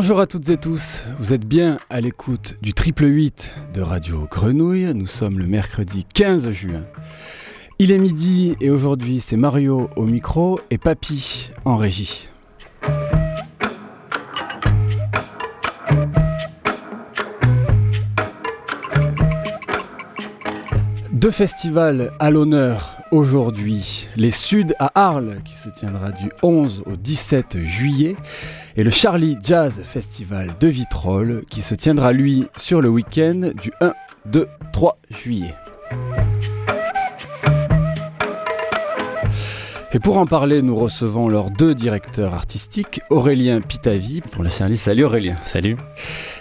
Bonjour à toutes et tous, vous êtes bien à l'écoute du triple 8 de Radio Grenouille. Nous sommes le mercredi 15 juin. Il est midi et aujourd'hui c'est Mario au micro et Papy en régie. Deux festivals à l'honneur aujourd'hui. Les Suds à Arles, qui se tiendra du 11 au 17 juillet, et le Charlie Jazz Festival de Vitrolles, qui se tiendra lui sur le week-end du 1, 2, 3 juillet. Et pour en parler, nous recevons leurs deux directeurs artistiques, Aurélien Pitavi pour le Charlie. Salut Aurélien. Salut.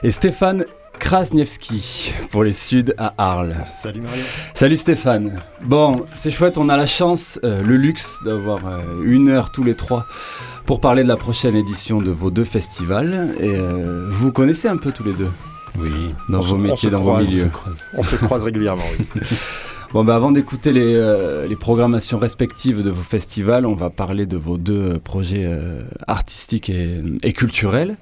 Et Stéphane Krasniewski pour les Suds à Arles. Salut Mario. Salut Stéphane. Bon, c'est chouette, on a la chance, euh, le luxe d'avoir euh, une heure tous les trois pour parler de la prochaine édition de vos deux festivals. Et euh, vous connaissez un peu tous les deux Oui. dans On vos se- métiers, dans vos milieux. On se croise régulièrement, oui. Bon, bah avant d'écouter les, euh, les programmations respectives de vos festivals, on va parler de vos deux projets euh, artistiques et, et culturels.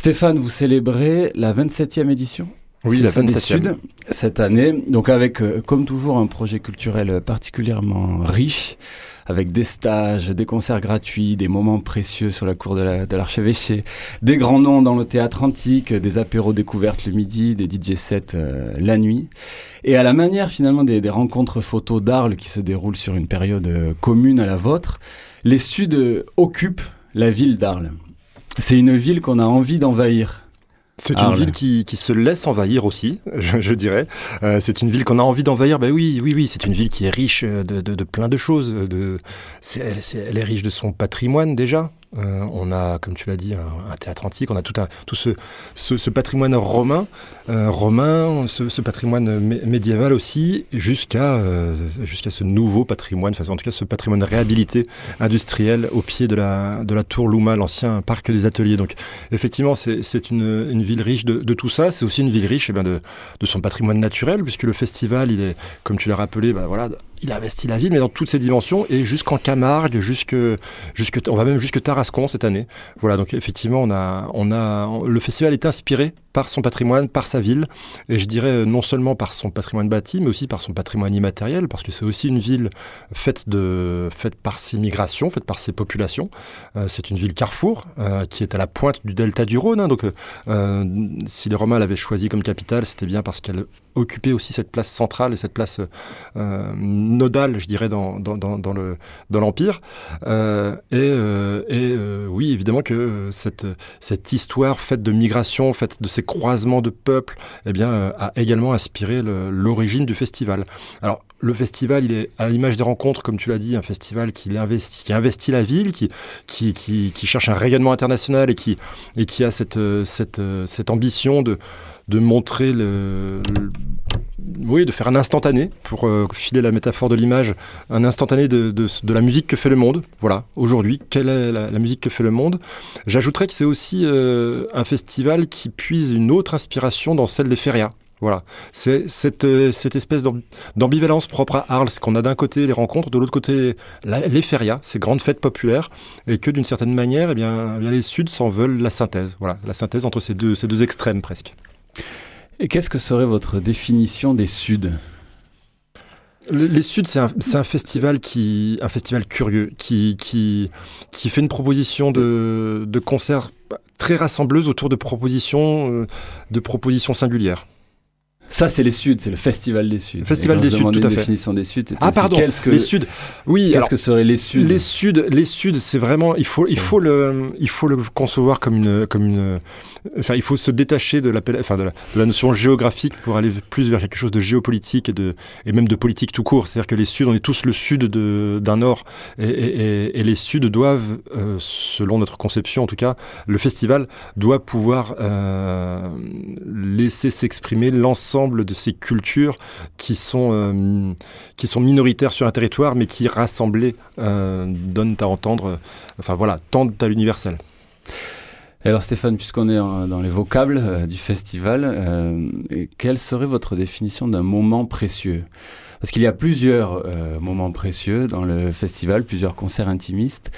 Stéphane, vous célébrez la 27e édition Oui, la ça, des 27e. Suds, cette année. Donc avec, euh, comme toujours, un projet culturel particulièrement riche, avec des stages, des concerts gratuits, des moments précieux sur la cour de la- de l'archevêché, des grands noms dans le théâtre antique, des apéros découvertes le midi, des DJ sets euh, la nuit. Et à la manière finalement des, des rencontres photos d'Arles qui se déroulent sur une période euh, commune à la vôtre, les Suds occupent la ville d'Arles. C'est une ville qu'on a envie d'envahir. C'est une Arles. ville qui, qui se laisse envahir aussi, je, je dirais. Euh, c'est une ville qu'on a envie d'envahir. Ben oui, oui, oui. C'est une ville qui est riche de, de, de plein de choses. De, elle, c'est- elle est riche de son patrimoine déjà. Euh, on a, comme tu l'as dit, un, théâtre antique. On a tout, un, tout ce, ce, patrimoine romain, euh, romain, ce, patrimoine mé- médiéval aussi, jusqu'à euh, jusqu'à ce nouveau patrimoine. Enfin, en tout cas, ce patrimoine réhabilité industriel au pied de la, de la tour Louma, l'ancien parc des ateliers. Donc, effectivement, c'est une, une ville riche de, tout ça. C'est aussi une ville riche eh ben, de, de son patrimoine naturel, puisque le festival, il est, comme tu l'as rappelé, ben, voilà, il investit la ville, mais dans toutes ses dimensions, et jusqu'en Camargue, jusque, jusque, on va même jusque Tarascon cette année. Voilà, donc effectivement, on a, on a, le festival est inspiré par son patrimoine, par sa ville, et je dirais non seulement par son patrimoine bâti, mais aussi par son patrimoine immatériel, parce que c'est aussi une ville faite, de, faite par ses migrations, faite par ses populations. Euh, c'est une ville carrefour euh, qui est à la pointe du delta du Rhône. hein. donc, euh, si les Romains l'avaient choisie comme capitale, c'était bien parce qu'elle occupait aussi cette place centrale et cette place euh, nodale, je dirais, dans, dans, le, l'Empire. Euh, et euh, oui, évidemment que cette, cette histoire faite de migration, faite de ces croisements de peuples, eh bien, a également inspiré l'origine du festival. Alors, le festival, il est à l'image des rencontres, comme tu l'as dit, un festival qui investit, la ville, qui, cherche un rayonnement international et qui, a cette, ambition de, montrer oui, de faire un instantané, pour euh, filer la métaphore de l'image, un instantané de, la musique que fait le monde. Voilà, aujourd'hui, quelle est la, la musique que fait le monde? J'ajouterais que c'est aussi euh, un festival qui puise une autre inspiration dans celle des férias. Voilà, c'est cette, euh, cette espèce d'amb- d'ambivalence propre à Arles, qu'on a d'un côté les rencontres, de l'autre côté la- les férias, ces grandes fêtes populaires, et que d'une certaine manière, eh bien, eh bien, les Suds s'en veulent la synthèse. Voilà, la synthèse entre ces deux, ces deux extrêmes presque. Et qu'est-ce que serait votre définition des Suds? Le- Les Suds, c'est un, festival qui, un festival curieux, qui, qui, qui fait une proposition de, de concert très rassembleuse autour de propositions, euh, de propositions singulières. Ça, c'est les Suds, c'est le Festival des Suds. Le Festival des Suds, tout à fait. définition des Suds, Ah pardon, qu'est-ce que, les Suds. Oui, qu'est-ce que seraient les Suds les Suds, les Suds, c'est vraiment, il faut, il faut le, il faut le concevoir comme une, comme une, enfin, il faut se détacher de la, enfin, de la, de la notion géographique pour aller plus vers quelque chose de géopolitique et de, et même de politique tout court. C'est-à-dire que les Suds, on est tous le Sud d'un Nord, et, et- et- et les Suds doivent, euh, selon notre conception en tout cas, le festival doit pouvoir euh, laisser s'exprimer l'ensemble de ces cultures qui sont, euh, qui sont minoritaires sur un territoire, mais qui rassemblées euh, donnent à entendre, euh, enfin voilà, tendent à l'universel. Alors Stéphane, puisqu'on est dans les vocables du festival, quelle serait votre définition d'un moment précieux? Parce qu'il y a plusieurs moments précieux dans le festival, plusieurs concerts intimistes,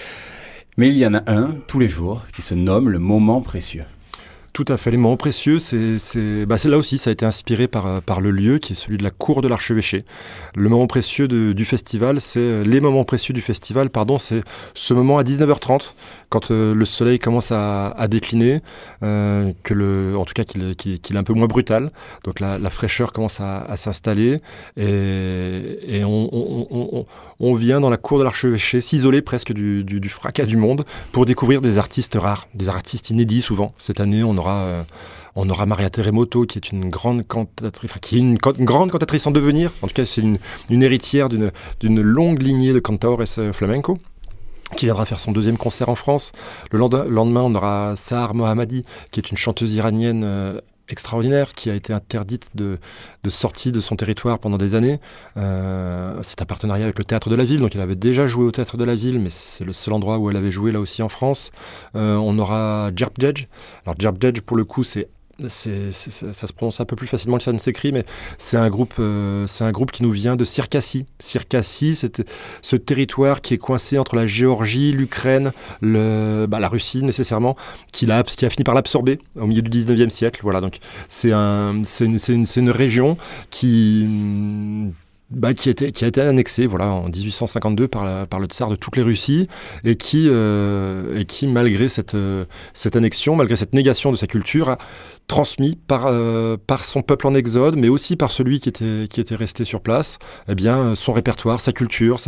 mais il y en a un tous les jours qui se nomme le moment précieux. Tout à fait. Les moments précieux, c'est bah, là aussi, ça a été inspiré par, euh, par le lieu qui est celui de la cour de l'archevêché. Le moment précieux du festival, c'est euh, les moments précieux du festival, pardon, c'est ce moment à 19h30 quand euh, le soleil commence à, décliner, que le, en tout cas qu'il est un peu moins brutal. Donc la, fraîcheur commence à, s'installer et, et on, on, on, vient dans la cour de l'archevêché s'isoler presque du, du, du fracas du monde pour découvrir des artistes rares, des artistes inédits souvent. Cette année, on aura euh, on aura Maria Terremoto, qui est une grande cantatrice, qui est une, grande cantatrice en devenir. En tout cas, c'est une, héritière d'une longue lignée de cantores euh, flamenco qui viendra faire son deuxième concert en France. Le lendemain, on aura Sahar Mohammadi, qui est une chanteuse iranienne euh, extraordinaire, qui a été interdite de, sortie de son territoire pendant des années. c'est un partenariat avec le Théâtre de la Ville, donc elle avait déjà joué au Théâtre de la Ville, mais c'est le seul endroit où elle avait joué là aussi en France. on aura Jerp Jedge. Alors Jerp Jedge, pour le coup, c'est c'est, ça se prononce un peu plus facilement que ça ne s'écrit, mais c'est un groupe, euh, c'est un groupe qui nous vient de Circassie. Circassie, c'est ce territoire qui est coincé entre la Géorgie, l'Ukraine, bah, la Russie nécessairement, qui a, qui a fini par l'absorber au milieu du 19e siècle. Voilà, donc c'est un, c'est une, une, une, région qui bah, qui, a été annexé en 1852 par, le tsar de toutes les Russies et qui, euh, malgré cette, euh, cette annexion, malgré cette négation de sa culture, transmis par, euh, son peuple en exode, mais aussi par celui qui était, resté sur place, eh son répertoire, sa culture,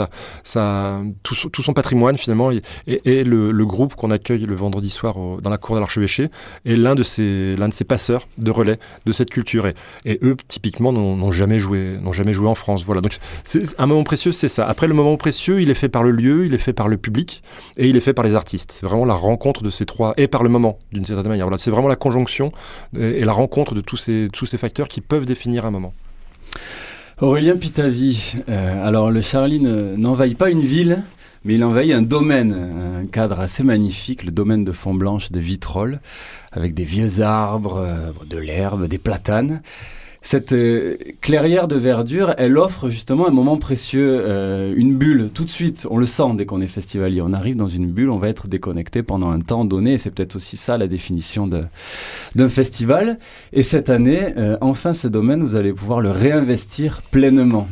tout, son patrimoine finalement, et, le, groupe qu'on accueille le vendredi soir dans la cour de l'archevêché est l'un de, ces, passeurs de relais de cette culture. Et, eux, typiquement, n'ont jamais joué en France. Voilà, donc c'est un moment précieux, c'est ça. Après, le moment précieux, il est fait par le lieu, il est fait par le public, et il est fait par les artistes. C'est vraiment la rencontre de ces trois, et par le moment, d'une certaine manière. Voilà, c'est vraiment la conjonction et, la rencontre de tous ces, tous ces facteurs qui peuvent définir un moment. Aurélien Pitavi, euh, alors le Charlie n'envahit pas une ville, mais il envahit un domaine, un cadre assez magnifique, le domaine de Font Blanche de Vitrolles, avec des vieux arbres, euh, de l'herbe, des platanes. Cette euh, clairière de verdure, elle offre justement un moment précieux, euh, une bulle. Tout de suite, on le sent dès qu'on est festivalier. On arrive dans une bulle, on va être déconnecté pendant un temps donné. c'est peut-être aussi ça la définition d'un festival. Et cette année, euh, enfin, ce domaine, vous allez pouvoir le réinvestir pleinement.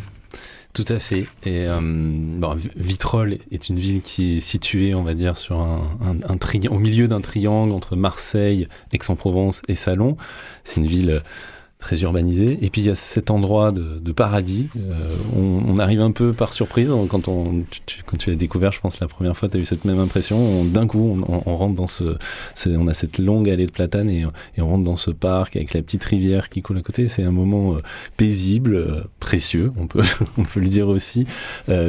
Tout à fait. Et bon, Vitrolles est une ville qui est située, on va dire, sur un, un, au milieu d'un triangle entre Marseille, Aix-en-Provence et Salon. C'est une ville très urbanisé. Et puis il y a cet endroit de, paradis. Euh, on, arrive un peu par surprise quand on, tu, quand tu l'as découvert, je pense la première fois, tu as eu cette même impression. D'un coup, on, rentre dans ce, on a cette longue allée de platanes et, on rentre dans ce parc avec la petite rivière qui coule à côté. C'est un moment euh, paisible, euh, précieux, on peut, on peut le dire aussi,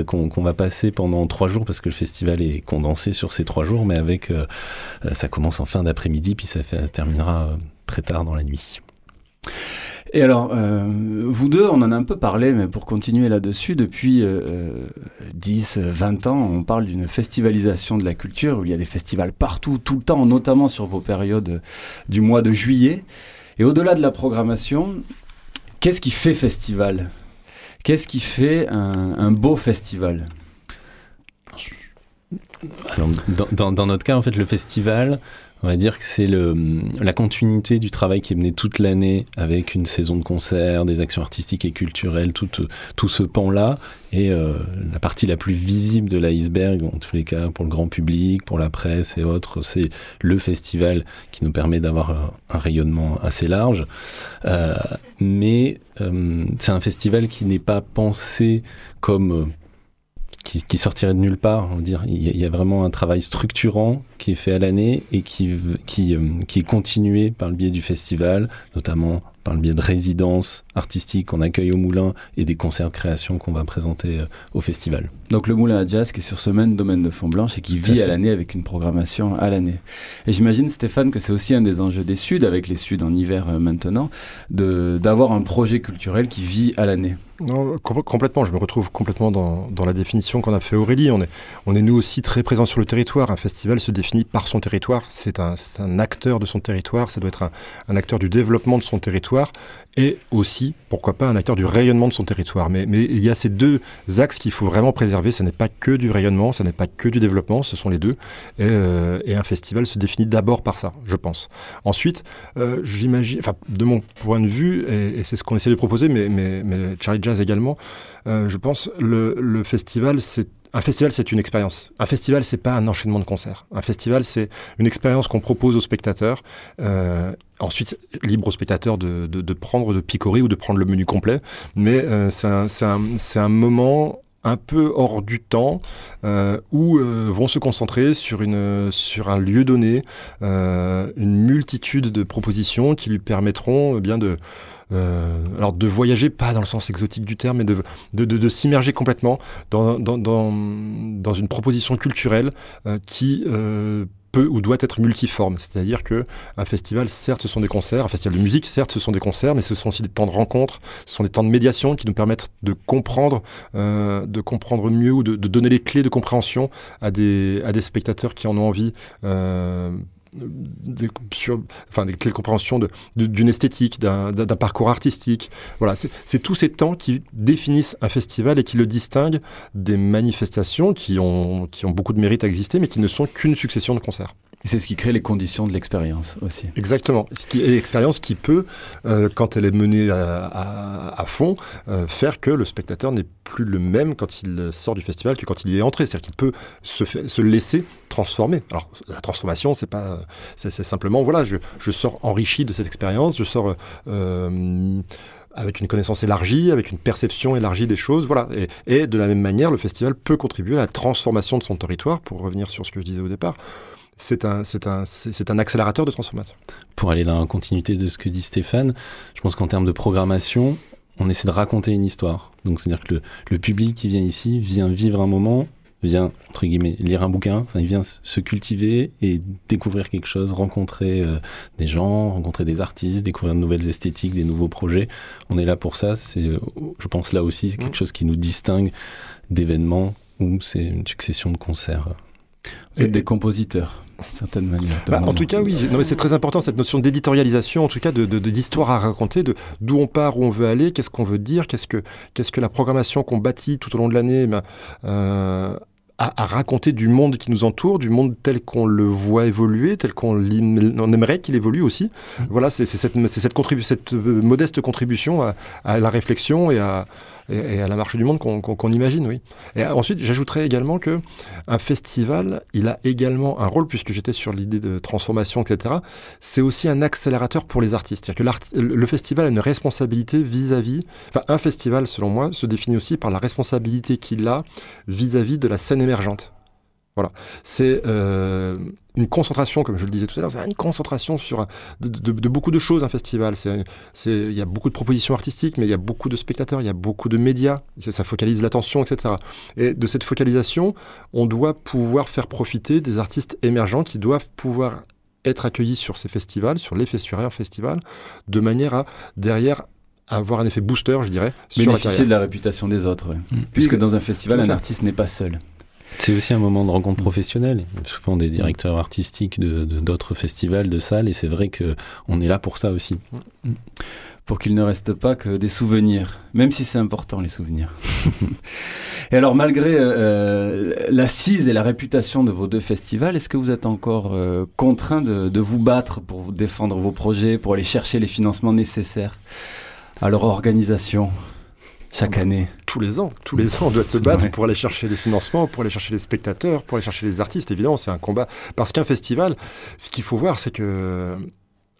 qu'on va passer pendant trois jours parce que le festival est condensé sur ces trois jours, mais avec, ça commence en fin d'après-midi puis ça, fait, ça terminera très tard dans la nuit. Et alors, euh, vous deux, on en a un peu parlé, mais pour continuer là-dessus, depuis 10, euh, 20 ans, on parle d'une festivalisation de la culture, où il y a des festivals partout, tout le temps, notamment sur vos périodes du mois de juillet. Et au-delà de la programmation, qu'est-ce qui fait festival? Qu'est-ce qui fait un, beau festival? Dans, notre cas, en fait, le festival, on va dire que c'est la continuité du travail qui est mené toute l'année avec une saison de concerts, des actions artistiques et culturelles, tout, tout ce pan-là. Et euh, la partie la plus visible de l'iceberg, en tous les cas pour le grand public, pour la presse et autres, c'est le festival qui nous permet d'avoir un, rayonnement assez large. Euh, mais euh, c'est un festival qui n'est pas pensé comme qui, sortirait de nulle part. On va dire. Il, y a, vraiment un travail structurant qui est fait à l'année et qui, qui, euh, qui est continué par le biais du festival, notamment par le biais de résidences artistiques qu'on accueille au Moulin et des concerts de création qu'on va présenter euh, au festival. Donc le Moulin à Jazz qui est sur ce même domaine de Fond Blanche et qui vit à, l'année avec une programmation à l'année. Et j'imagine Stéphane que c'est aussi un des enjeux des Suds, avec les Suds en hiver euh, maintenant, d'avoir un projet culturel qui vit à l'année. Non, complètement. Je me retrouve complètement dans, dans la définition qu'on a fait Aurélie. On est, on est nous aussi très présents sur le territoire. Un festival se définit par son territoire. C'est un, un, acteur de son territoire. Ça doit être un, un, acteur du développement de son territoire et aussi, pourquoi pas, un acteur du rayonnement de son territoire. Mais, il y a ces deux axes qu'il faut vraiment préserver. Ce n'est pas que du rayonnement, ce n'est pas que du développement. Ce sont les deux. Et, euh, un festival se définit d'abord par ça, je pense. Ensuite, euh, j'imagine, enfin, de mon point de vue, et, c'est ce qu'on essaie de proposer, mais, mais, Charlie également. Euh, je pense le, le festival, c'est un festival, c'est une expérience. Un festival, c'est pas un enchaînement de concerts. Un festival, c'est une expérience qu'on propose aux spectateurs. Euh, ensuite, libre aux spectateurs de, de, de, prendre, de picorer ou de prendre le menu complet. Mais euh, c'est un, un, un, moment un peu hors du temps euh, où euh, vont se concentrer sur, une, sur un lieu donné euh, une multitude de propositions qui lui permettront eh bien de alors de voyager, pas dans le sens exotique du terme, mais de, de, de, de s'immerger complètement dans, dans, dans, dans, une proposition culturelle euh, qui euh, peut ou doit être multiforme. C'est-à-dire que un festival, certes, ce sont des concerts, un festival de musique, certes, ce sont des concerts, mais ce sont aussi des temps de rencontre, ce sont des temps de médiation qui nous permettent de comprendre, euh, de comprendre mieux ou de, de, donner les clés de compréhension à des, à des spectateurs qui en ont envie. Euh, des, sur, enfin, des clés de compréhension d'une de, esthétique, d'un parcours artistique. Voilà, c'est tous ces temps qui définissent un festival et qui le distinguent des manifestations qui ont, qui ont beaucoup de mérite à exister, mais qui ne sont qu'une succession de concerts. C'est ce qui crée les conditions de l'expérience aussi. Exactement. Et l'expérience qui peut, euh, quand elle est menée à, fond, euh, faire que le spectateur n'est plus le même quand il sort du festival que quand il y est entré. C'est-à-dire qu'il peut se, laisser transformer. Alors la transformation, c'est pas, c'est simplement voilà, je, sors enrichi de cette expérience, je sors euh, avec une connaissance élargie, avec une perception élargie des choses. Voilà. Et, de la même manière, le festival peut contribuer à la transformation de son territoire, pour revenir sur ce que je disais au départ c'est un, un, un accélérateur de transformation. Pour aller dans la continuité de ce que dit Stéphane, je pense qu'en termes de programmation, on essaie de raconter une histoire. Donc c'est-à-dire que le, le, public qui vient ici vient vivre un moment, vient, entre guillemets, lire un bouquin, enfin, il vient se cultiver et découvrir quelque chose, rencontrer euh, des gens, rencontrer des artistes, découvrir de nouvelles esthétiques, des nouveaux projets. On est là pour ça. C'est, je pense, là aussi, quelque mmh. chose qui nous distingue d'événements où c'est une succession de concerts. Vous êtes des compositeurs certaine manière. Bah, en tout cas, oui. Non, mais c'est très important cette notion d'éditorialisation, en tout cas, de, d'histoire de, à raconter, de d'où on part, où on veut aller, qu'est-ce qu'on veut dire, qu'est-ce que qu'est-ce que la programmation qu'on bâtit tout au long de l'année ben, euh, à, à, raconter du monde qui nous entoure, du monde tel qu'on le voit évoluer, tel qu'on on aimerait qu'il évolue aussi. Mmh. Voilà, c'est cette, cette, contribu cette modeste contribution à, à la réflexion et à, et, à la marche du monde qu'on qu qu imagine, oui. Et ensuite, j'ajouterais également que un festival, il a également un rôle, puisque j'étais sur l'idée de transformation, etc. C'est aussi un accélérateur pour les artistes. C'est-à-dire que le festival a une responsabilité vis-à-vis. -vis, enfin, un festival, selon moi, se définit aussi par la responsabilité qu'il a vis-à-vis -vis de la scène émergente. Voilà. C'est euh, une concentration, comme je le disais tout à l'heure, c'est une concentration sur de, de, de, beaucoup de choses, un festival. Il y a beaucoup de propositions artistiques, mais il y a beaucoup de spectateurs, il y a beaucoup de médias, ça focalise l'attention, etc. Et de cette focalisation, on doit pouvoir faire profiter des artistes émergents qui doivent pouvoir être accueillis sur ces festivals, sur les festivals, festivals, de manière à, derrière, avoir un effet booster, je dirais, Bénéficier sur la de la réputation des autres, ouais. mmh. puisque dans un festival, un artiste n'est pas seul. C'est aussi un moment de rencontre professionnelle. Souvent des directeurs artistiques de d'autres festivals, de salles, et c'est vrai que on est là pour ça aussi. Pour qu'il ne reste pas que des souvenirs, même si c'est important les souvenirs. et alors malgré euh, l'assise et la réputation de vos deux festivals, est-ce que vous êtes encore euh, contraint de vous battre pour défendre vos projets, pour aller chercher les financements nécessaires à leur organisation? Chaque année Tous les ans. Tous les ans, on doit se battre vrai. pour aller chercher les financements, pour aller chercher les spectateurs, pour aller chercher les artistes. Évidemment, c'est un combat. Parce qu'un festival, ce qu'il faut voir, c'est que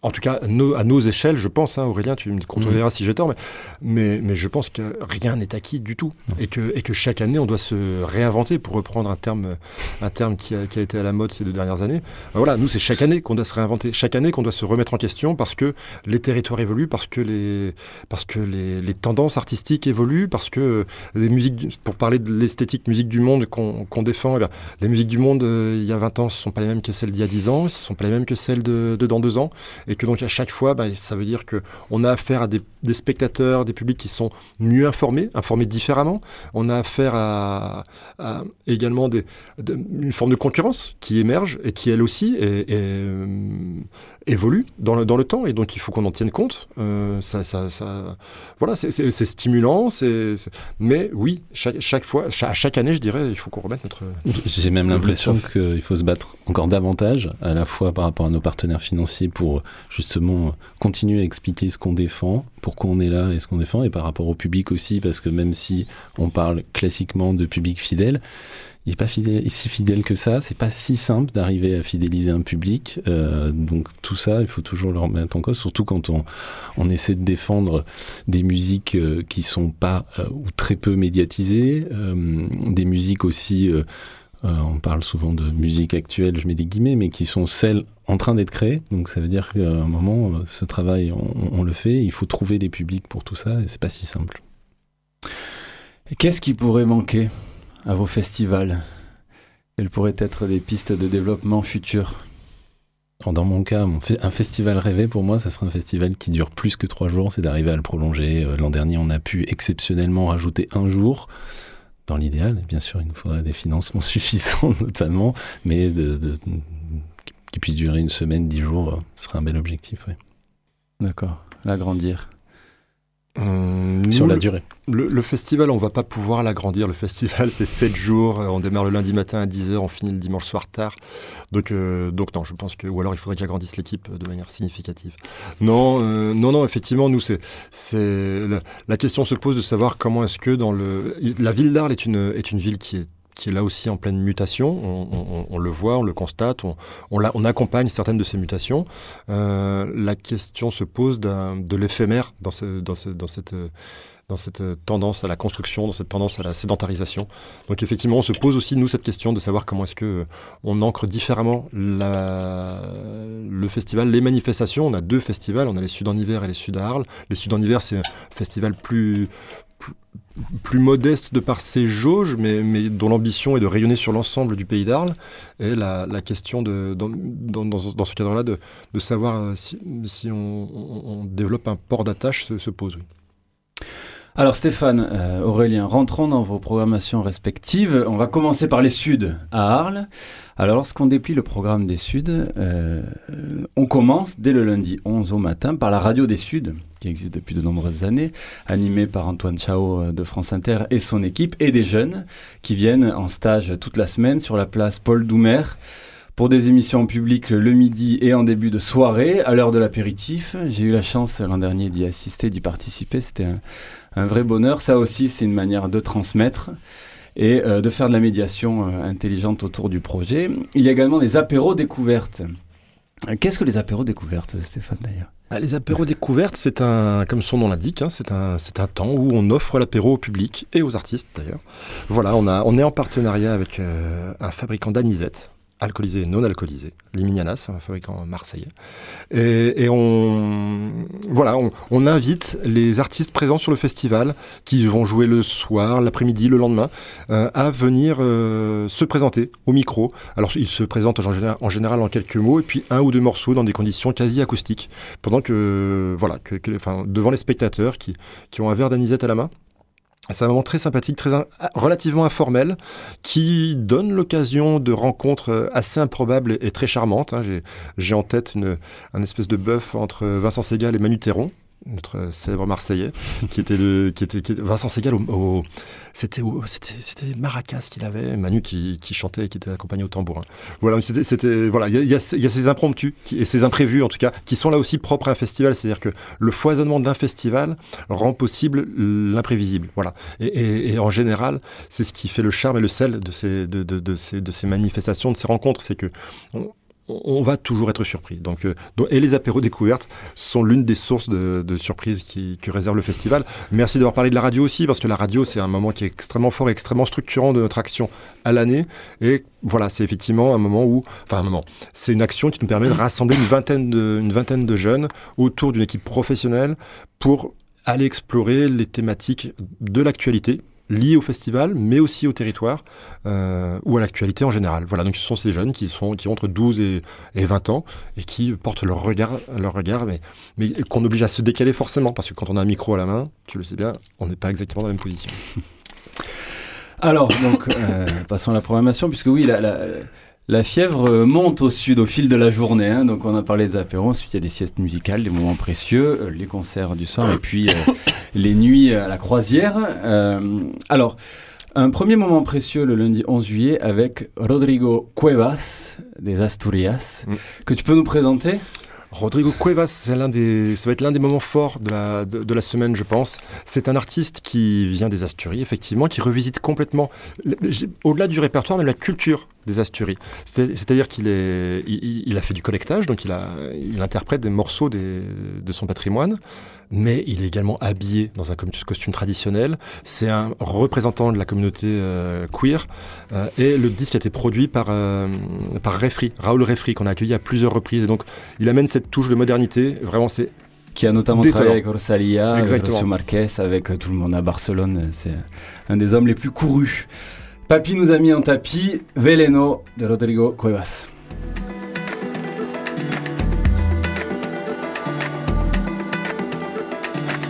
en tout cas, nos, à nos échelles, je pense, hein, Aurélien, tu me contrediras mmh. si j'ai tort, mais, mais, mais, je pense que rien n'est acquis du tout. Mmh. Et, que, et que chaque année, on doit se réinventer, pour reprendre un terme, un terme qui, a, qui a été à la mode ces deux dernières années. Voilà, nous, c'est chaque année qu'on doit se réinventer, chaque année qu'on doit se remettre en question parce que les territoires évoluent, parce que les, parce que les, les tendances artistiques évoluent, parce que les musiques, pour parler de l'esthétique musique du monde qu'on qu défend, eh bien, les musiques du monde, euh, il y a 20 ans, ce ne sont pas les mêmes que celles d'il y a 10 ans, ce ne sont pas les mêmes que celles de, de dans deux ans. Et que donc à chaque fois, bah, ça veut dire que on a affaire à des, spectateurs, des publics qui sont mieux informés, informés différemment. On a affaire à, également des, une forme de concurrence qui émerge et qui elle aussi est, euh, évolue dans le, dans le temps et donc il faut qu'on en tienne compte. Euh, ça, ça, ça, voilà, c'est stimulant, c'est mais oui, chaque, chaque fois, à chaque année, je dirais, il faut qu'on remette notre. J'ai même l'impression qu'il faut se battre encore davantage, à la fois par rapport à nos partenaires financiers pour justement continuer à expliquer ce qu'on défend, pourquoi on est là et ce qu'on défend, et par rapport au public aussi, parce que même si on parle classiquement de public fidèle, il n'est pas si fidèle que ça. C'est pas si simple d'arriver à fidéliser un public. Euh, donc tout ça, il faut toujours le remettre en cause, surtout quand on, on essaie de défendre des musiques euh, qui sont pas euh, ou très peu médiatisées, des musiques aussi. on parle souvent de musique actuelle, je mets des guillemets, mais qui sont celles en train d'être créées. Donc ça veut dire qu'à un moment, ce travail, on, on, le fait. Il faut trouver des publics pour tout ça, et c'est pas si simple. Qu'est-ce qui pourrait manquer? À vos festivals Quelles pourraient être des pistes de développement futures dans mon cas, un festival rêvé pour moi, ça serait un festival qui dure plus que trois jours, c'est d'arriver à le prolonger. Euh, l'an dernier, on a pu exceptionnellement rajouter un jour. Dans l'idéal, bien sûr, il nous faudrait des financements suffisants notamment, mais de, qui puisse durer une semaine, dix jours, euh, ce serait un bel objectif. D'accord, l'agrandir. Euh, sur la durée. Le, festival, on va pas pouvoir l'agrandir. Le festival, c'est 7 jours. Euh, on démarre le lundi matin à 10h, on finit le dimanche soir tard. Donc, euh, donc non, je pense que... Ou alors il faudrait que j'agrandisse l'équipe de manière significative. Non, non, non, effectivement, nous, c'est... La, la question se pose de savoir comment est-ce que dans le... La ville d'Arles est une, est une ville qui est qui est là aussi en pleine mutation. On, le voit, on le constate, on, accompagne certaines de ces mutations. Euh, la question se pose de l'éphémère dans, ce, dans, ce, dans cette tendance à la construction, dans cette tendance à la sédentarisation. Donc effectivement, on se pose aussi nous cette question de savoir comment est-ce que euh, on ancre différemment le festival, les manifestations. On a deux festivals, on a les Sud en hiver et les Sud à Arles. Les Sud en hiver, c'est un festival plus plus, modeste de par ses jauges, mais, dont l'ambition est de rayonner sur l'ensemble du pays d'Arles. Et la, question, dans, ce cadre-là, de, savoir euh, si, on, développe un port d'attache se, se, pose. Oui. Alors Stéphane, euh, Aurélien, rentrons dans vos programmations respectives. On va commencer par les Suds à Arles. Alors lorsqu'on déplie le programme des Suds, euh, on commence dès le lundi 11 au matin par la radio des Suds, qui existe depuis de nombreuses années, animée par Antoine Chao euh, de France Inter et son équipe, et des jeunes qui viennent en stage toute la semaine sur la place Paul Doumer pour des émissions en public le midi et en début de soirée, à l'heure de l'apéritif. J'ai eu la chance l'an dernier d'y assister, d'y participer. C'était un vrai bonheur. Ça aussi, c'est une manière de transmettre et euh, de faire de la médiation euh, intelligente autour du projet. Il y a également des apéros découvertes. Qu'est-ce que les apéros découvertes, Stéphane, d'ailleurs? Ah, les apéros découvertes, c'est un, comme son nom l'indique, hein, c'est un, temps où on offre l'apéro au public et aux artistes d'ailleurs. Voilà, on, est en partenariat avec euh, un fabricant d'anisette alcoolisé et non alcoolisé, Liminianas, un fabricant marseillais. Et, et on, voilà, on, invite les artistes présents sur le festival, qui vont jouer le soir, l'après-midi, le lendemain, euh, à venir euh, se présenter au micro. Alors, ils se présentent en général, en quelques mots, et puis un ou deux morceaux dans des conditions quasi acoustiques, pendant que, voilà, enfin, devant les spectateurs qui, qui ont un verre d'anisette à la main. C'est un moment très sympathique, très relativement informel, qui donne l'occasion de rencontres euh, assez improbables et, très charmantes. Hein. J'ai en tête une, un espèce de bœuf entre Vincent Segal et Manu Théron, notre célèbre Marseillais, qui était, le, qui était, Vincent Segal au, c'était, c'était Maracas qu'il avait, Manu qui, qui, chantait et qui était accompagné au tambourin. Voilà, c'était, voilà, il y a, ces impromptus et ces imprévus en tout cas qui sont là aussi propres à un festival, c'est-à-dire que le foisonnement d'un festival rend possible l'imprévisible. Voilà, et, et, en général, c'est ce qui fait le charme et le sel de ces, de, de, ces, de ces manifestations, de ces rencontres, c'est que va toujours être surpris. Donc, euh, et les apéros découvertes sont l'une des sources de, surprises que réserve le festival. Merci d'avoir parlé de la radio aussi, parce que la radio, c'est un moment qui est extrêmement fort et extrêmement structurant de notre action à l'année. Et voilà, c'est effectivement un moment où, enfin un moment, c'est une action qui nous permet de rassembler une vingtaine de jeunes autour d'une équipe professionnelle pour aller explorer les thématiques de l'actualité liés au festival, mais aussi au territoire euh, ou à l'actualité en général. Voilà, donc ce sont ces jeunes qui, sont, qui ont entre 12 et, 20 ans et qui portent leur regard, leur regard mais, mais qu'on oblige à se décaler forcément, parce que quand on a un micro à la main, tu le sais bien, on n'est pas exactement dans la même position. Alors, donc, euh, passons à la programmation, puisque oui, la, la, la, fièvre monte au sud au fil de la journée. Hein, donc, on a parlé des apéros, ensuite il y a des siestes musicales, des moments précieux, euh, les concerts du soir, et puis les nuits à la croisière. alors, un premier moment précieux le lundi 11 juillet avec Rodrigo Cuevas des Asturias, mm. que tu peux nous présenter? Rodrigo Cuevas, c'est l'un des, ça va être l'un des moments forts de la, de, la semaine, je pense. C'est un artiste qui vient des Asturies, effectivement, qui revisite complètement, au-delà du répertoire, mais la culture des Asturies. C'est-à-dire qu'il est, il, a fait du collectage, donc il, a, il interprète des morceaux des, de son patrimoine, mais il est également habillé dans un costume traditionnel. C'est un représentant de la communauté euh, queer, euh, et le disque a été produit par, euh, par Refri, Raoul Refri, qu'on a accueilli à plusieurs reprises. Et donc, il amène cette touche de modernité. Vraiment, c'est qui a notamment travaillé avec Rosalia, avec Marquez, avec tout le monde à Barcelone. C'est un des hommes les plus courus. Papi nous a mis en tapis Veleno de Rodrigo Cuevas.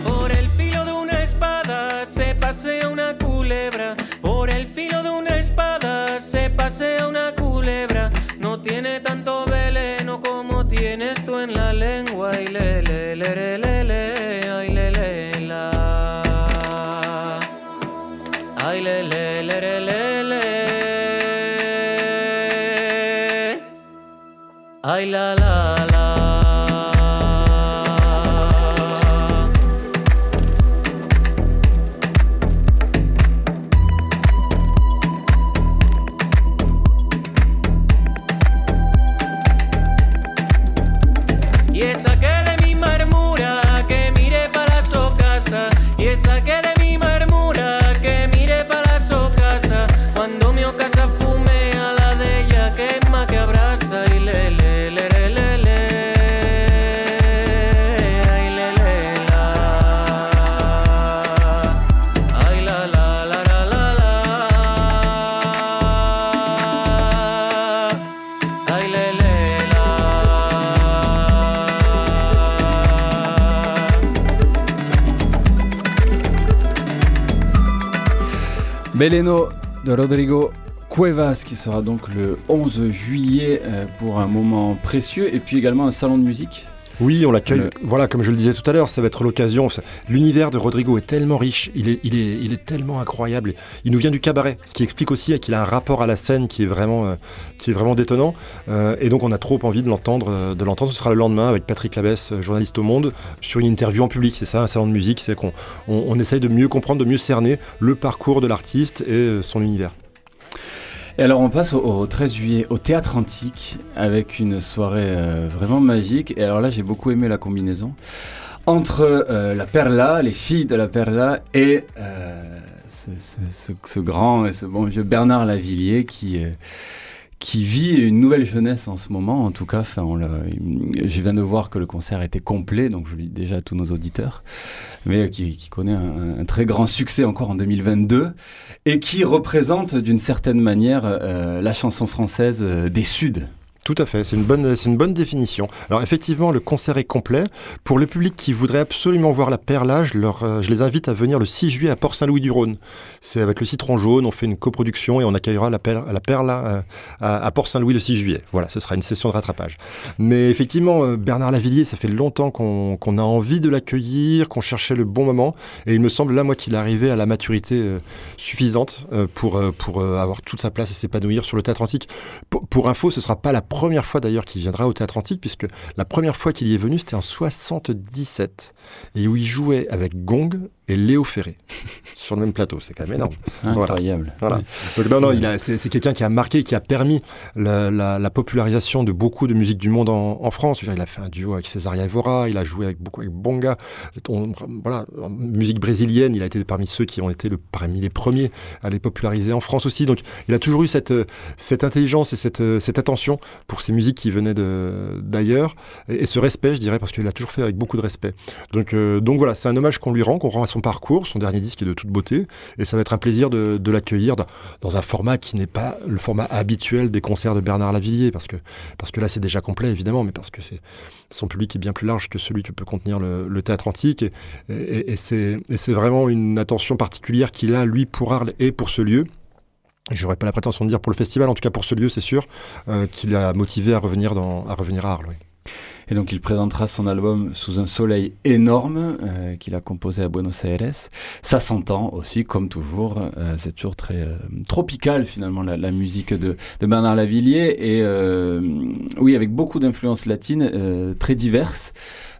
Por el filo de una espada se pasea una culebra. Por el filo de una espada se pasea una culebra. No tiene tanto veleno como tienes tú en la lengua. Y le, le, le, le, Ay, la, la, Beleno de Rodrigo Cuevas qui sera donc le 11 juillet euh, pour un moment précieux et puis également un salon de musique oui, on l'accueille. Voilà, comme je le disais tout à l'heure, ça va être l'occasion. L'univers de Rodrigo est tellement riche, il est, il, est, il est tellement incroyable. Il nous vient du cabaret, ce qui explique aussi qu'il a un rapport à la scène qui est vraiment, euh, qui est vraiment détonnant. Euh, et donc, on a trop envie de l'entendre. Euh, de l'entendre. Ce sera le lendemain avec Patrick Labesse, journaliste au Monde, sur une interview en public. C'est ça, un salon de musique. C'est qu'on on essaye de mieux comprendre, de mieux cerner le parcours de l'artiste et son univers. Et alors on passe au, 13 juillet au Théâtre Antique avec une soirée euh, vraiment magique. Et alors là j'ai beaucoup aimé la combinaison entre euh, la Perla, les filles de la Perla et euh, ce, grand et ce bon vieux Bernard Lavillier qui qui vit une nouvelle jeunesse en ce moment. En tout cas, enfin, je viens de voir que le concert était complet, donc je le dis déjà à tous nos auditeurs, mais qui, connaît un, très grand succès encore en 2022 et qui représente d'une certaine manière euh, la chanson française euh, des Suds. Tout à fait, c'est une, bonne, c'est une bonne définition. Alors effectivement, le concert est complet. Pour le public qui voudrait absolument voir la perla, je, leur, euh, je les invite à venir le 6 juillet à Port-Saint-Louis-du-Rhône. C'est avec le Citron Jaune, on fait une coproduction et on accueillera la, la perla euh, à, Port-Saint-Louis le 6 juillet. Voilà, ce sera une session de rattrapage. Mais effectivement, euh, Bernard Lavillier, ça fait longtemps qu'on, a envie de l'accueillir, qu'on cherchait le bon moment. Et il me semble là, moi, qu'il est arrivé à la maturité suffisante pour, pour avoir toute sa place et s'épanouir sur le théâtre antique. Pour, info, ce sera pas la fois d'ailleurs qu'il viendra au Théâtre Antique, puisque la première fois qu'il y est venu, c'était en 77, et où il jouait avec Gong et Léo Ferré sur le même plateau. C'est quand même énorme. Incroyable. Voilà. non, non, c'est, quelqu'un qui a marqué, qui a permis la, popularisation de beaucoup de musique du monde en, France. il a fait un duo avec Césaria Evora, il a joué avec beaucoup avec Bonga. voilà, en musique brésilienne, il a été parmi ceux qui ont été le, parmi les premiers à les populariser en France aussi. Donc, il a toujours eu cette, cette intelligence et cette, cette attention pour ces musiques qui venaient d'ailleurs et, ce respect, je dirais, parce qu'il a toujours fait avec beaucoup de respect. Donc, euh, donc voilà, c'est un hommage qu'on lui rend, qu'on rend à son son parcours. Son dernier disque est de toute beauté. Et ça va être un plaisir de, l'accueillir dans, un format qui n'est pas le format habituel des concerts de Bernard Lavillier. Parce que, parce que là, c'est déjà complet, évidemment, mais parce que c'est, son public est bien plus large que celui que peut contenir le, théâtre antique. Et, c'est vraiment une attention particulière qu'il a, lui, pour Arles et pour ce lieu. J'aurais pas la prétention de dire pour le festival, en tout cas pour ce lieu, c'est sûr, euh, qu'il a motivé à revenir, à, revenir à Arles. Et donc il présentera son album sous un soleil énorme euh, qu'il a composé à Buenos Aires. Ça s'entend aussi, comme toujours. Euh, c'est toujours très euh, tropical finalement la, la musique de, de, Bernard Lavillier. Et euh, oui, avec beaucoup d'influences latines euh, très diverses.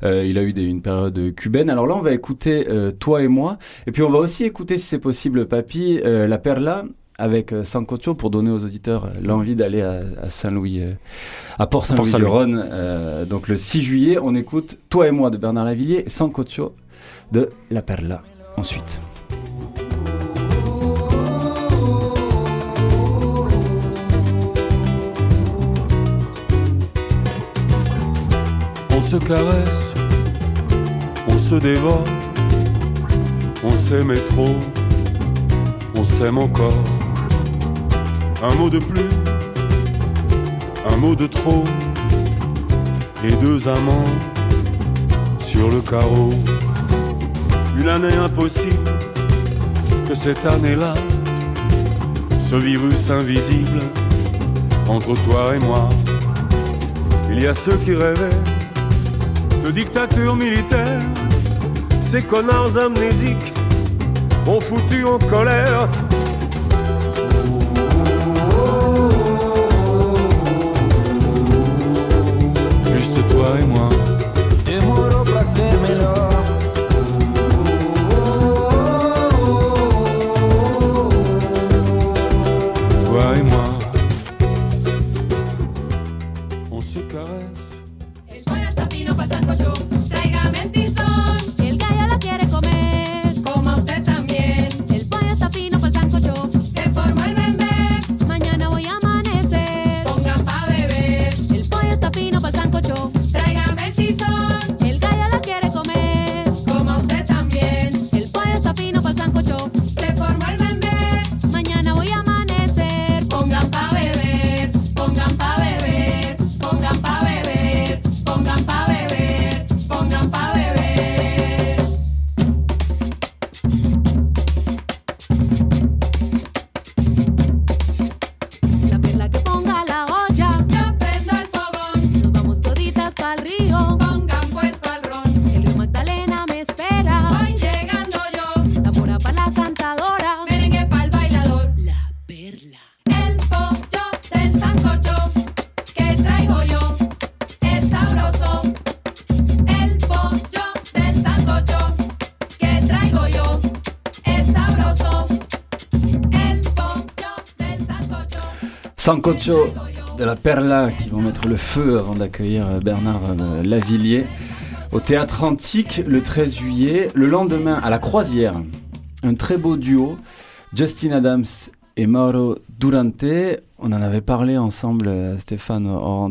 il a eu des, une période cubaine. Alors là, on va écouter Toi et moi. Et puis on va aussi écouter, si c'est possible, Papy, La Perla avec euh, Sancocho pour donner aux auditeurs euh, l'envie d'aller à, à Saint-Louis, euh, à Port-Saint-Louis-du-Rhône. Euh, donc le 6 juillet, on écoute Toi et moi de Bernard Lavillier et Sancocho de La Perla ensuite. On se caresse, on se dévore, on s'aimait trop, on s'aime encore. Un mot de plus, un mot de trop, et deux amants sur le carreau. Une année impossible que cette année-là, ce virus invisible entre toi et moi. Il y a ceux qui rêvaient de dictature militaire, ces connards amnésiques ont foutu en colère Sancocho de la Perla qui vont mettre le feu avant d'accueillir euh, Bernard euh, Lavillier au théâtre antique le 13 juillet. Le lendemain, à la croisière, un très beau duo, Justin Adams et Mauro Durante. On en avait parlé ensemble, euh, Stéphane, hors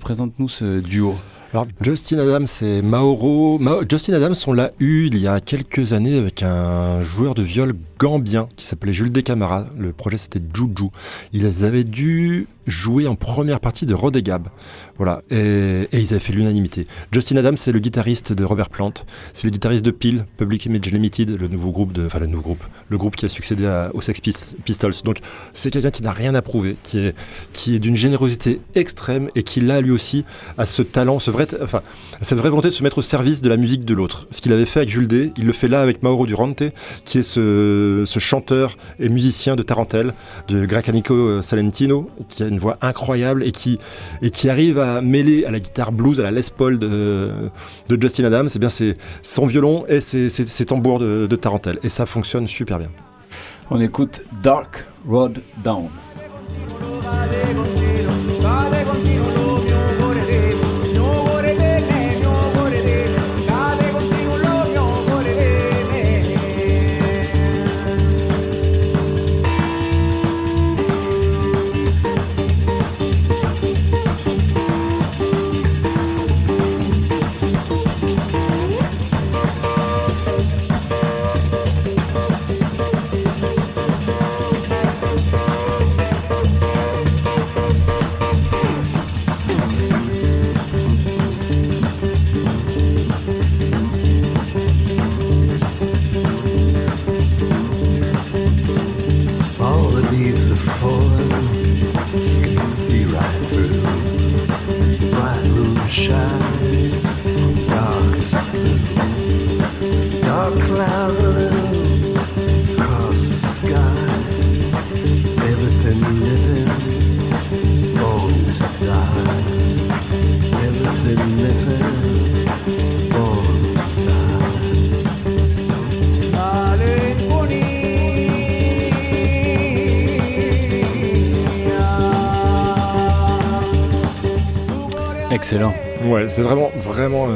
Présente-nous ce duo. Alors, Justin Adams et Mauro. Ma- Justin Adams, on l'a eu il y a quelques années avec un joueur de viol gambien qui s'appelait Jules Descamara. Le projet c'était Juju. Ils avaient dû jouer en première partie de Rodegab. Voilà. Et, ils avaient fait l'unanimité. Justin Adams, c'est le guitariste de Robert Plant. C'est le guitariste de Peel, Public Image Limited, le nouveau groupe de. Enfin, le nouveau groupe. Le groupe qui a succédé aux Sex Pis- Pistols. Donc, c'est quelqu'un qui n'a rien à prouver, qui est, qui est d'une générosité extrême et qui, là, lui aussi, a ce talent, cette vraie volonté de se mettre au service de la musique de l'autre. Ce qu'il avait fait avec Jules D, il le fait là avec Mauro Durante, qui est ce, chanteur et musicien de Tarantelle, de Gracanico Salentino, qui a une voix incroyable et qui, et qui arrive à mêler à la guitare blues, à la Les Paul de, Justin Adams, et bien c'est son violon et ses, ses- tambours de, de Tarantelle. Et ça fonctionne super bien. On écoute Dark Road Down. Excellent. Ouais, c'est vraiment, vraiment euh,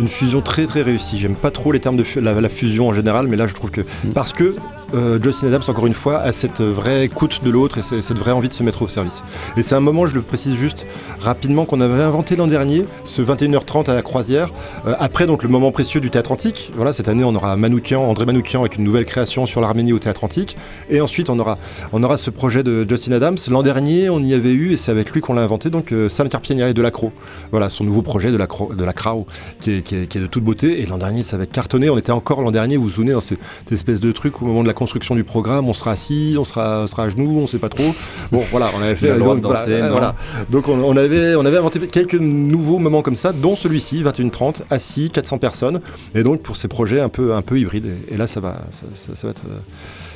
une fusion très très réussie. J'aime pas trop les termes de fu- la, la fusion en général, mais là je trouve que. Parce que euh, Justin Adams, encore une fois, a cette vraie écoute de l'autre et cette vraie envie de se mettre au service. Et c'est un moment, je le précise juste rapidement, qu'on avait inventé l'an dernier, ce 21h30 à la croisière. Euh, après donc le moment précieux du théâtre antique. Voilà, cette année on aura Manoukian, André Manoukian avec une nouvelle création sur l'Arménie au théâtre antique. Et ensuite on aura, on aura ce projet de Justin Adams. L'an dernier on y avait eu, et c'est avec lui qu'on l'a inventé, donc euh, Sam Carpienieri de l'Acro. Voilà, son nouveau projet de la, Cro- de la Crow, qui est, qui, est, qui est de toute beauté. Et l'an dernier, ça avait cartonné. On était encore l'an dernier, vous vous souvenez, dans ce- cette espèce de truc, au moment de la construction du programme, on sera assis, on sera, on sera à genoux, on sait pas trop. Bon, voilà, on avait fait. Donc, danser, voilà, voilà. Donc on, on avait, on avait inventé quelques nouveaux moments comme ça, dont celui-ci, 21h30, assis, 400 personnes. Et donc pour ces projets un peu, un peu hybrides. Et, et là, ça va, ça, ça- ça va être, euh,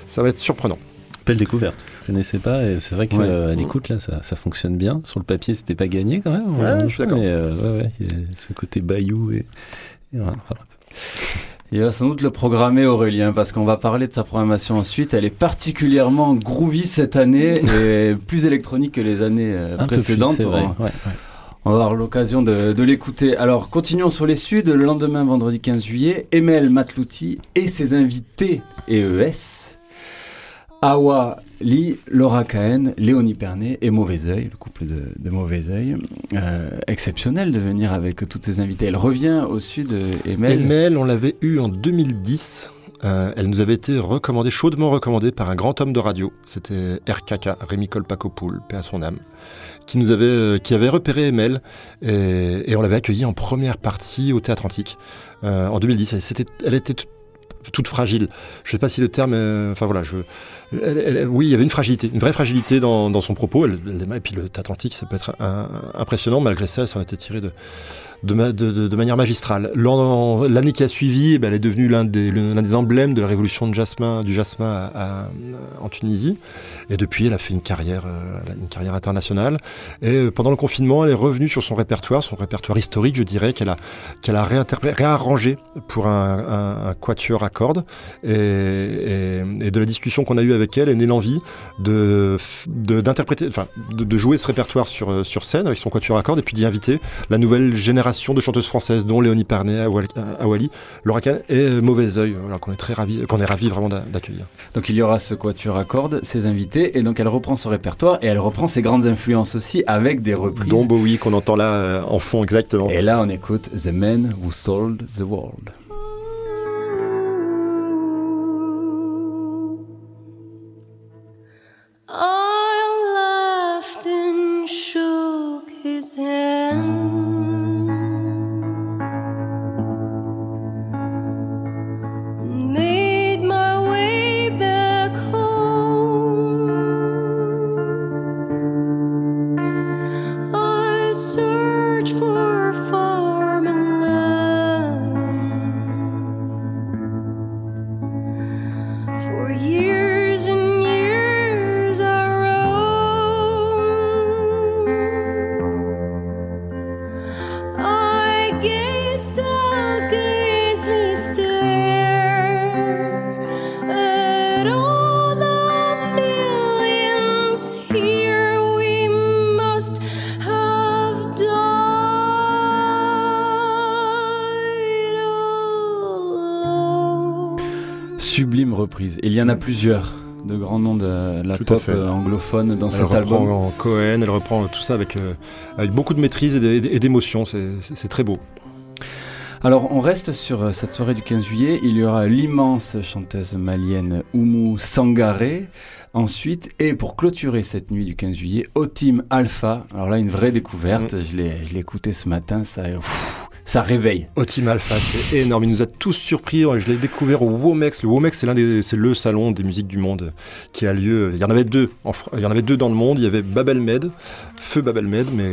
ça va être surprenant. Belle découverte. Je connaissais pas et c'est vrai qu'à Ouais. l'écoute là, ça, ça fonctionne bien. Sur le papier, c'était pas gagné quand même. Ouais, Euh, je suis d'accord. Mais euh, ouais, ouais, il y a ce côté bayou et, et voilà. Il va sans doute le programmer Aurélien parce qu'on va parler de sa programmation ensuite. Elle est particulièrement groovy cette année et plus électronique que les années euh, un peu plus, précédentes. On- Ouais, ouais. On va avoir l'occasion de, de l'écouter. Alors, continuons sur les Suds. Le lendemain, vendredi 15 juillet, Emel Matlouti et ses invités EES. Awa Lee, Laura Cahen, Léonie Pernet et Mauvais Oeil, le couple de, de Mauvais Oeil. Euh, exceptionnel de venir avec toutes ces invités. Elle revient au Sud, euh, Emel. Emel, on l'avait eu en 2010. Euh, elle nous avait été recommandée, chaudement recommandée par un grand homme de radio. C'était RKK, Rémi Colpacopoul, paix à son âme, qui avait, repéré Emel et, on l'avait accueillie en première partie au Théâtre Antique en 2010. Elle, c'était- elle était toute, fragile. Je sais pas si le terme, enfin voilà, je, oui, il y avait une fragilité, une vraie fragilité dans, son propos. Et puis le Théâtre Antique, ça peut être un- impressionnant. Malgré ça, elle s'en était tirée de, de, ma- de- de- de manière magistrale. L'an- L'année qui a suivi, eh ben, elle est devenue l'un des, emblèmes de la révolution de jasmin, du jasmin en Tunisie. Et depuis, elle a fait une carrière, euh, internationale. Et euh, pendant le confinement, elle est revenue sur son répertoire, son répertoire historique, je dirais, qu'elle a, réarrangé pour un, quatuor à cordes. Et, de la discussion qu'on a eue avec elle est née l'envie de, d'interpréter, enfin, de, jouer ce répertoire euh, sur scène avec son quatuor à cordes et puis d'y inviter la nouvelle génération de chanteuses françaises, dont Léonie Pernet, Awali, Awali Laura Kahn et euh, Mauvais Oeil, voilà, qu'on est très ravis, qu'on est ravis vraiment d'a- d'accueillir. Donc il y aura ce quatuor à cordes, ses invités, et donc elle reprend son répertoire et elle reprend ses grandes influences aussi avec des reprises. Dont Bowie qu'on entend là euh, en fond exactement. Et là on écoute The Man Who Sold the World. I laughed and shook his hand. Y en a plusieurs de grands noms de la Tout pop euh, anglophone dans Elle cet reprend album. en Cohen, elle reprend tout ça avec, euh, avec beaucoup de maîtrise et d'é- et d'émotion, c'est très beau. Alors, on reste sur euh, cette soirée du 15 juillet. Il y aura l'immense chanteuse malienne Oumou Sangaré. Ensuite, et pour clôturer cette nuit du 15 juillet, Otim Alpha. Alors là, une vraie découverte. Je l'ai je l'ai écouté ce matin. Ça, pff, ça réveille. Team Alpha, c'est énorme. Il nous a tous surpris. Je l'ai découvert au Womex. Le Womex, c'est le salon des musiques du monde qui a lieu. Il y en avait deux. Il y en avait deux dans le monde. Il y avait Babel Med, Feu Babel Med, mais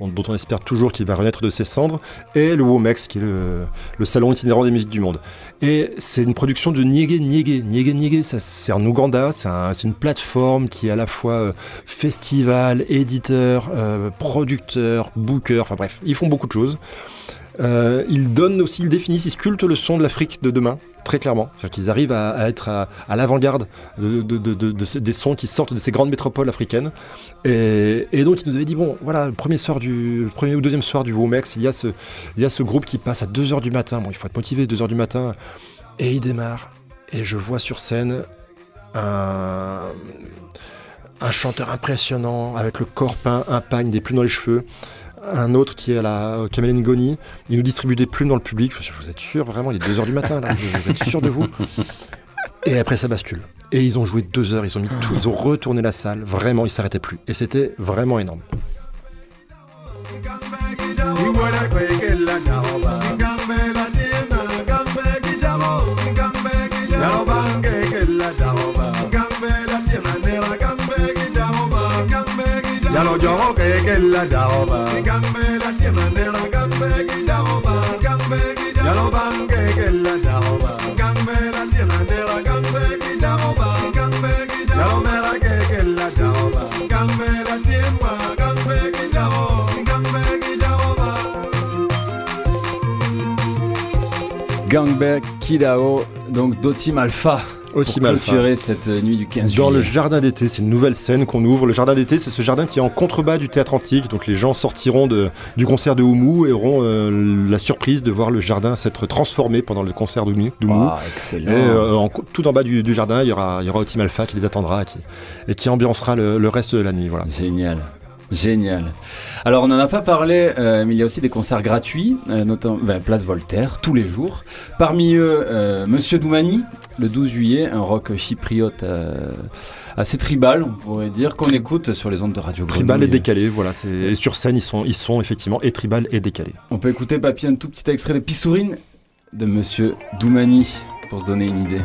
dont, on espère toujours qu'il va renaître de ses cendres, et le Womex, qui est le, salon itinérant des musiques du monde. Et c'est une production de Niégué Niégué. Niégué Niégué, c'est en Ouganda. C'est une plateforme qui est à la fois euh, festival, éditeur, euh, producteur, booker. Enfin bref, ils font beaucoup de choses. Euh, ils donnent aussi, ils définissent, ils sculptent le son de l'Afrique de demain, très clairement. C'est-à-dire qu'ils arrivent à, être à, l'avant-garde des sons qui sortent de ces grandes métropoles africaines. Et, donc, ils nous avaient dit bon, voilà, le premier, soir du, premier ou deuxième soir du Womex, il y, a ce, il y a ce groupe qui passe à 2h du matin. Bon, il faut être motivé, 2h du matin. Et il démarre. Et je vois sur scène un, un chanteur impressionnant, avec le corps peint, un pagne, des plumes dans les cheveux un autre qui est à la Kamel Ngoni, il nous distribue des plumes dans le public. Vous êtes sûr vraiment Il est 2h du matin là, vous êtes sûr de vous Et après ça bascule. Et ils ont joué deux heures, ils ont mis tout, ils ont retourné la salle, vraiment ils s'arrêtaient plus. Et c'était vraiment énorme. Yalo jogo ke ke la daoba Gambe la tiena nera gambe ki daoba Gambe ki daoba Yalo bange ke la daoba Gambe la tiena nera gambe ki daoba Gambe ki daoba Yalo mera ke ke la daoba Gambe la tienwa gambe ki daoba Gambe ki daoba Gangback Kidao, donc d'Otim Alpha. Otim pour Alpha. clôturer cette nuit du 15 Dans le jardin d'été, c'est une nouvelle scène qu'on ouvre. Le jardin d'été, c'est ce jardin qui est en contrebas du théâtre antique. Donc les gens sortiront de- du concert de Oumou et auront euh, la surprise de voir le jardin s'être transformé pendant le concert d'Oumou. d'Oumou. Ah, excellent. Et euh, en tout en bas du, du jardin, il y aura, il y aura Otim Alpha qui les attendra et qui, et qui ambiancera le, le reste de la nuit. Voilà. Génial. Génial. Alors, on n'en a pas parlé, euh, mais il y a aussi des concerts gratuits, euh, notamment ben, Place Voltaire, tous les jours. Parmi eux, euh, Monsieur Doumani, le 12 juillet, un rock chypriote euh, assez tribal, on pourrait dire, qu'on écoute sur les ondes de Radio Tribal et Grenouille. décalé, voilà. c'est- Et sur scène, ils sont, ils sont effectivement et tribal et décalé. On peut écouter, Papy, un tout petit extrait de Pissourine de Monsieur Doumani, pour se donner une idée.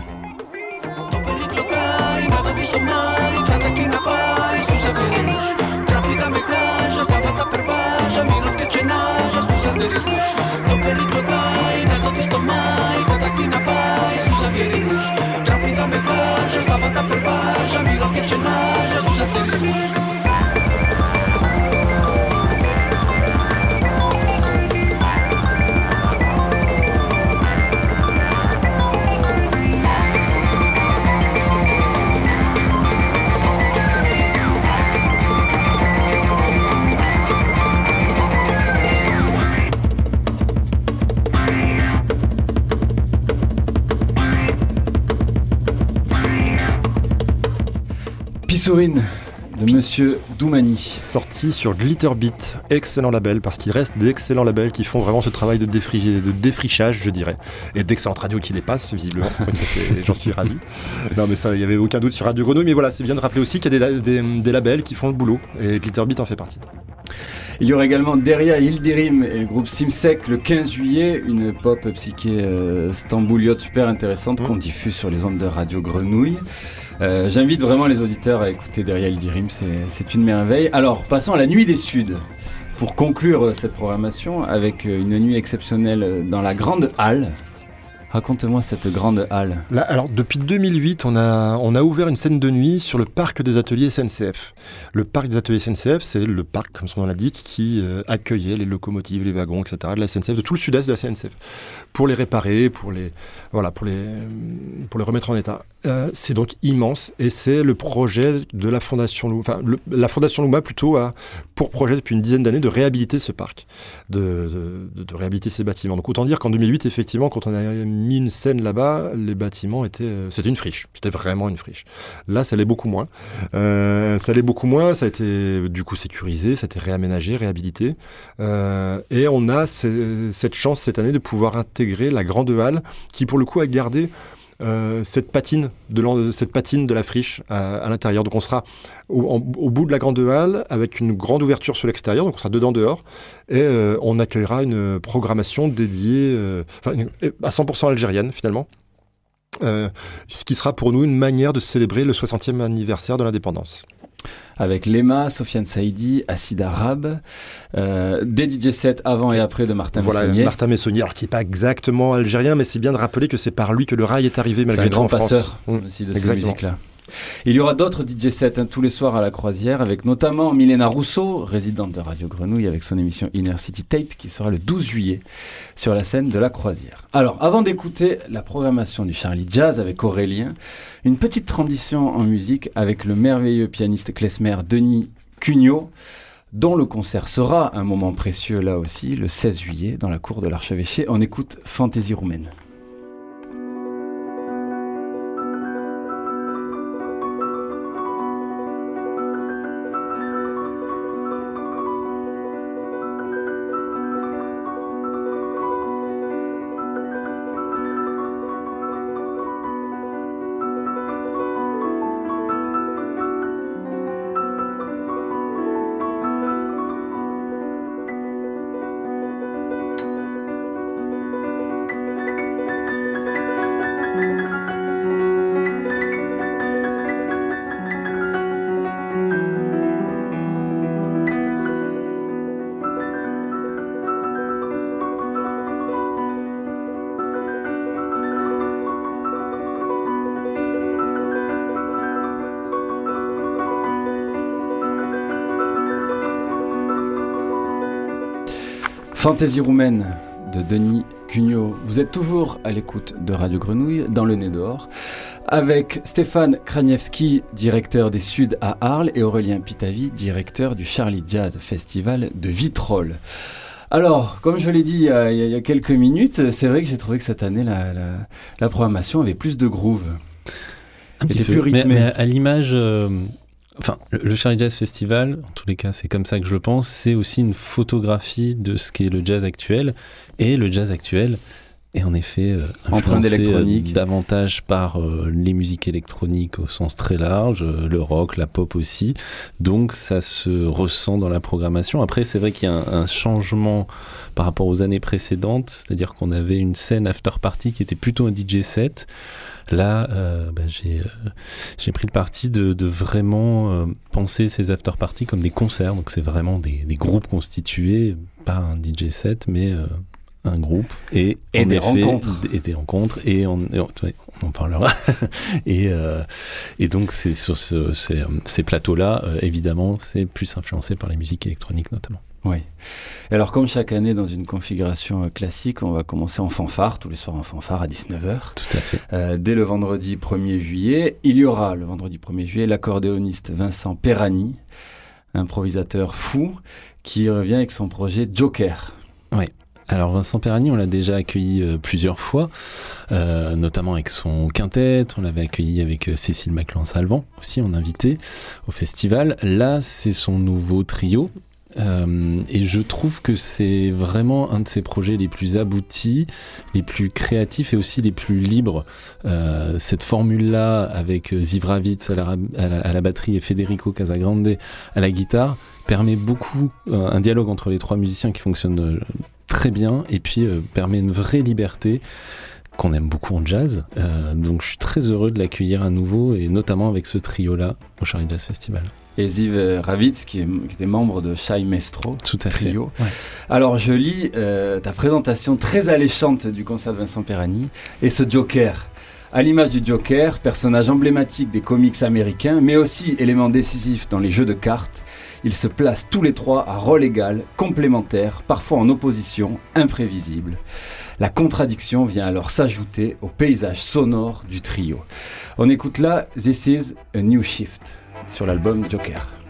Pissourine de Monsieur Doumani. Sorti sur Glitterbeat, excellent label, parce qu'il reste d'excellents labels qui font vraiment ce travail de, défri- de défrichage, je dirais. Et d'excellentes radios qui les passent, visiblement. J'en suis ravi. Non, mais ça, il n'y avait aucun doute sur Radio Grenouille. Mais voilà, c'est bien de rappeler aussi qu'il y a des, la- des- des labels qui font le boulot. Et Glitterbeat en fait partie. Il y aura également Deria Hildirim et le groupe Simsek le 15 juillet, une pop psyché euh, stambouliote super intéressante qu'on diffuse sur les ondes de Radio Grenouille. Euh, J'invite vraiment les auditeurs à écouter Deria Hildirim, c'est- une merveille. Alors, passons à la nuit des Suds. Pour conclure euh, cette programmation avec euh, une nuit exceptionnelle dans la grande halle. Raconte-moi cette grande halle. Alors, depuis 2008, on a, on a ouvert une scène de nuit sur le parc des ateliers SNCF. Le parc des ateliers SNCF, c'est le parc, comme son nom l'indique, qui euh, accueillait les locomotives, les wagons, etc. de la SNCF, de tout le sud-est de la SNCF, pour les réparer, pour les, voilà, pour les, pour les remettre en état. Euh, c'est donc immense et c'est le projet de la Fondation Louma, enfin, la Fondation Louma plutôt a pour projet depuis une dizaine d'années de réhabiliter ce parc, de- de- de réhabiliter ces bâtiments. Donc autant dire qu'en 2008, effectivement, quand on a mis une scène là-bas, les bâtiments étaient, euh, c'était une friche, c'était vraiment une friche. Là, ça l'est beaucoup moins. Euh, ça l'est beaucoup moins, ça a été du coup sécurisé, ça a été réaménagé, réhabilité. Euh, et on a ce- cette chance cette année de pouvoir intégrer la grande halle qui pour le coup a gardé euh, cette patine de cette patine de la friche à, l'intérieur. Donc on sera au, bout de la grande halle avec une grande ouverture sur l'extérieur, donc on sera dedans dehors, et euh, on accueillera une programmation dédiée, euh, à 100% algérienne finalement. Ce qui sera pour nous une manière de célébrer le 60e anniversaire de l'indépendance. Avec Lema, Sofiane Saïdi, Acid Arabe, euh, des DJ sets avant et après de Martin voilà, Messonnier. Martin Messonnier, alors qui n'est pas exactement algérien, mais c'est bien de rappeler que c'est par lui que le rail est arrivé C'est malgré un tout grand en passeur Mmh, aussi de cette exactement. Il y aura d'autres DJ sets hein, tous les soirs à la croisière, avec notamment Milena Rousseau, résidente de Radio Grenouille, avec son émission Inner City Tape, qui sera le 12 juillet sur la scène de la croisière. Alors, avant d'écouter la programmation du Charlie Jazz avec Aurélien, une petite transition en musique avec le merveilleux pianiste klezmer Denis Cugnot, dont le concert sera un moment précieux là aussi, le 16 juillet, dans la cour de l'archevêché. On écoute Fantaisie roumaine. Fantaisie roumaine de Denis Cugnot. Vous êtes toujours à l'écoute de Radio Grenouille, dans le nez dehors, avec Stéphane Kraniewski, directeur des Suds à Arles, et Aurélien Pitavi, directeur du Charlie Jazz Festival de Vitrolles. Alors, comme je l'ai dit il y, a, il y quelques minutes, c'est vrai que j'ai trouvé que cette année, la, la- la programmation avait plus de groove. Un petit peu. plus mais à l'image, euh, enfin, le, Charlie Jazz Festival, en tous les cas, c'est comme ça que je le pense, c'est aussi une photographie de ce qu'est le jazz actuel. Et le jazz actuel est en effet euh, influencé euh, davantage par euh, les musiques électroniques au sens très large, euh, le rock, la pop aussi. Donc ça se ressent dans la programmation. Après, c'est vrai qu'il y a un, un changement par rapport aux années précédentes, c'est-à-dire qu'on avait une scène after party qui était plutôt un DJ set. Là, euh, bah, j'ai euh, pris le parti de, de vraiment euh, penser ces after parties comme des concerts. Donc c'est vraiment des, des groupes constitués, pas un DJ set, mais euh, un groupe. Et, des rencontres. Et des rencontres. Et on, et on- en parlera. et, euh, et donc c'est sur ce- ces, ces plateaux-là, euh, évidemment, c'est plus influencé par les musiques électroniques notamment. Oui. Alors, comme chaque année dans une configuration euh, classique, on va commencer en fanfare, tous les soirs en fanfare à 19h. Tout à fait. Euh, dès le vendredi 1er juillet, il y aura le vendredi 1er juillet l'accordéoniste Vincent Perrani, improvisateur fou, qui revient avec son projet Joker. Oui. Alors Vincent Perrani, on l'a déjà accueilli euh, plusieurs fois, euh, notamment avec son quintet. On l'avait accueilli avec euh, Cécile Maclan-Salvant aussi, en invité au festival. Là, c'est son nouveau trio. Euh, et je trouve que c'est vraiment un de ses projets les plus aboutis, les plus créatifs et aussi les plus libres. Euh, cette formule-là, avec euh, Ziv Ravitz à la, à la- batterie et Federico Casagrande à la guitare, permet beaucoup un dialogue entre les trois musiciens qui fonctionne très bien et puis permet une vraie liberté qu'on aime beaucoup en jazz. Donc je suis très heureux de l'accueillir à nouveau et notamment avec ce trio-là au Charlie Jazz Festival. Et Ziv euh, Ravitz, qui, est- qui était membre de Shai Maestro, Tout à fait. trio. Ouais. Alors, je lis euh, ta présentation très alléchante du concert de Vincent Perrani et ce Joker. À l'image du Joker, personnage emblématique des comics américains, mais aussi élément décisif dans les jeux de cartes, ils se placent tous les trois à rôle égal, complémentaires, parfois en opposition, imprévisibles. La contradiction vient alors s'ajouter au paysage sonore du trio. On écoute là This is a New Shift sur l'album Joker.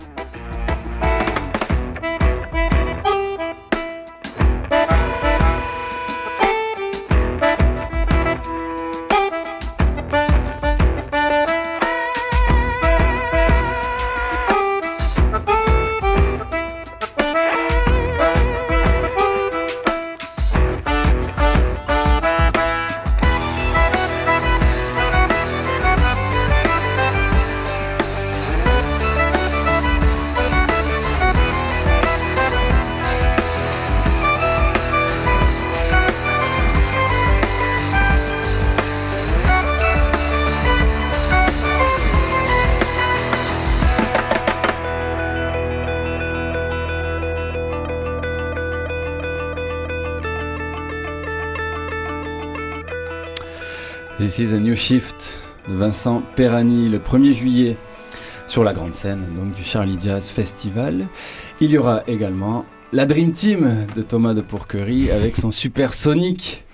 Shift de Vincent Perani le 1er juillet sur la grande scène donc du Charlie Jazz Festival. Il y aura également la Dream Team de Thomas de Pourquerie avec son Super Sonic.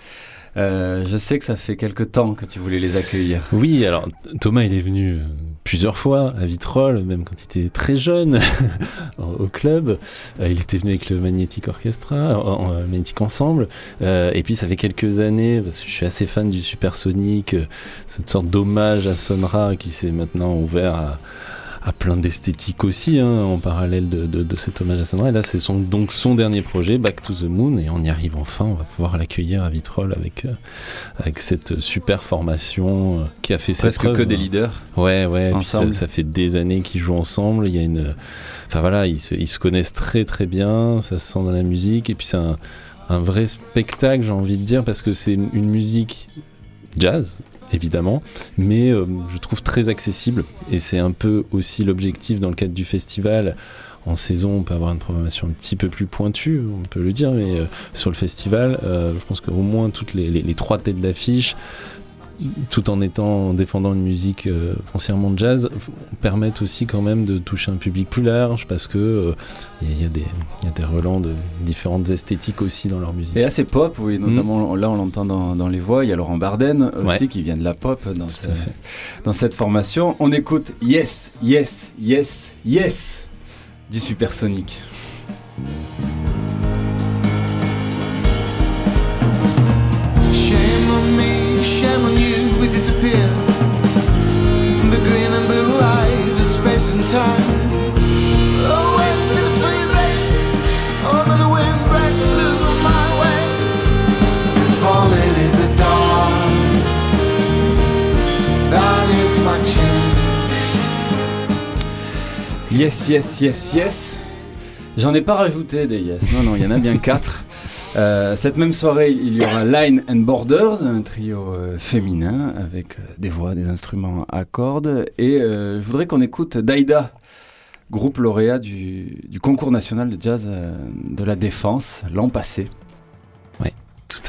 Euh, je sais que ça fait quelque temps que tu voulais les accueillir. Oui, alors Thomas, il est venu euh, plusieurs fois à Vitrolles, même quand il était très jeune au club. Euh, il était venu avec le Magnetic Orchestra, en, en Magnetic Ensemble. Euh, et puis ça fait quelques années, parce que je suis assez fan du Supersonic, euh, cette sorte d'hommage à Sonra qui s'est maintenant ouvert à, à plein d'esthétiques aussi, hein, en parallèle de, de, de, cet hommage à Sonra. Et là, c'est son, donc son dernier projet, Back to the Moon, et on y arrive enfin. On va pouvoir l'accueillir à Vitrolles avec, euh, avec cette super formation euh, qui a fait Presque preuves, que des hein. leaders. Ouais, ouais. Puis ça, fait des années qu'ils jouent ensemble. Il y a une, enfin voilà, ils se, ils se connaissent très très bien. Ça se sent dans la musique. Et puis c'est un, un vrai spectacle, j'ai envie de dire, parce que c'est une musique jazz, évidemment, mais euh, je trouve très accessible. Et c'est un peu aussi l'objectif dans le cadre du festival. En saison, on peut avoir une programmation un petit peu plus pointue, on peut le dire, mais euh, sur le festival, euh, je pense qu'au moins toutes les, les- les trois têtes d'affiche, tout en étant en défendant une musique euh, foncièrement jazz, permettent aussi quand même de toucher un public plus large parce que euh, il y, a- y des il y a des relents de différentes esthétiques aussi dans leur musique. Et assez pop, oui, notamment là on l'entend dans, dans les voix. Il y a Laurent Barden aussi Ouais. qui vient de la pop dans, Tout ce- à fait. dans cette formation. On écoute Yes, Yes, Yes, Yes du Supersonic. Shame Yes, yes, yes, yes. J'en ai pas rajouté des yes. Non, non, il y en a bien quatre. Euh, cette même soirée, il y aura Line and Borders, un trio euh, féminin avec euh, des voix, des instruments à cordes. Et je voudrais qu'on écoute Daïda, groupe lauréat du, concours national de jazz de la Défense l'an passé.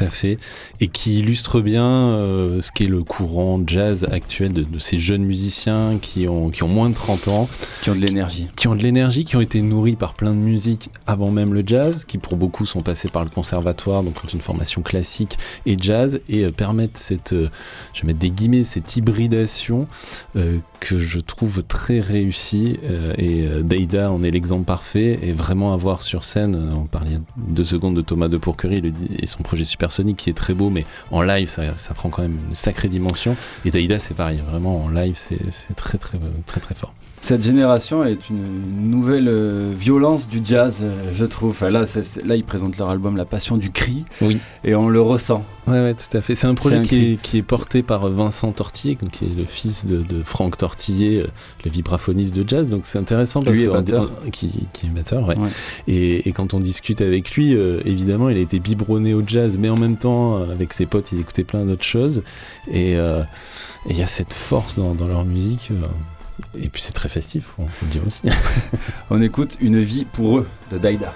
À fait. Et qui illustre bien euh, ce qu'est le courant jazz actuel de, de ces jeunes musiciens qui ont, qui ont moins de 30 ans. Qui ont de l'énergie. Qui ont de l'énergie, qui ont été nourris par plein de musique avant même le jazz, qui pour beaucoup sont passés par le conservatoire, donc ont une formation classique et jazz, et euh, permettent cette, euh, je vais mettre des guillemets, cette hybridation que je trouve très réussie. et Daïda en est l'exemple parfait, et vraiment à voir sur scène, on parlait deux secondes de Thomas de Pourquerie et son projet Supersonic qui est très beau, mais en live ça, prend quand même une sacrée dimension. Et Daïda c'est pareil, vraiment en live c'est très très très fort. Cette génération est une nouvelle euh, violence du jazz, euh, je trouve. Enfin, là, ils présentent leur album La Passion du cri, Oui. et on le ressent. Ouais, ouais, tout à fait. C'est un projet un qui, est, qui est porté par Vincent Tortillé, donc qui est le fils de, de Franck Tortillé, euh, le vibraphoniste de jazz. Donc c'est intéressant parce Lui est batteur. qui, qui est batteur, ouais. Ouais. Et, et quand on discute avec lui, euh, évidemment, il a été biberonné au jazz, mais en même temps, euh, avec ses potes, ils écoutaient plein d'autres choses. Et euh, et il y a cette force dans, dans leur musique. Et puis c'est très festif, on le dire aussi. On écoute Une vie pour eux de Daïda.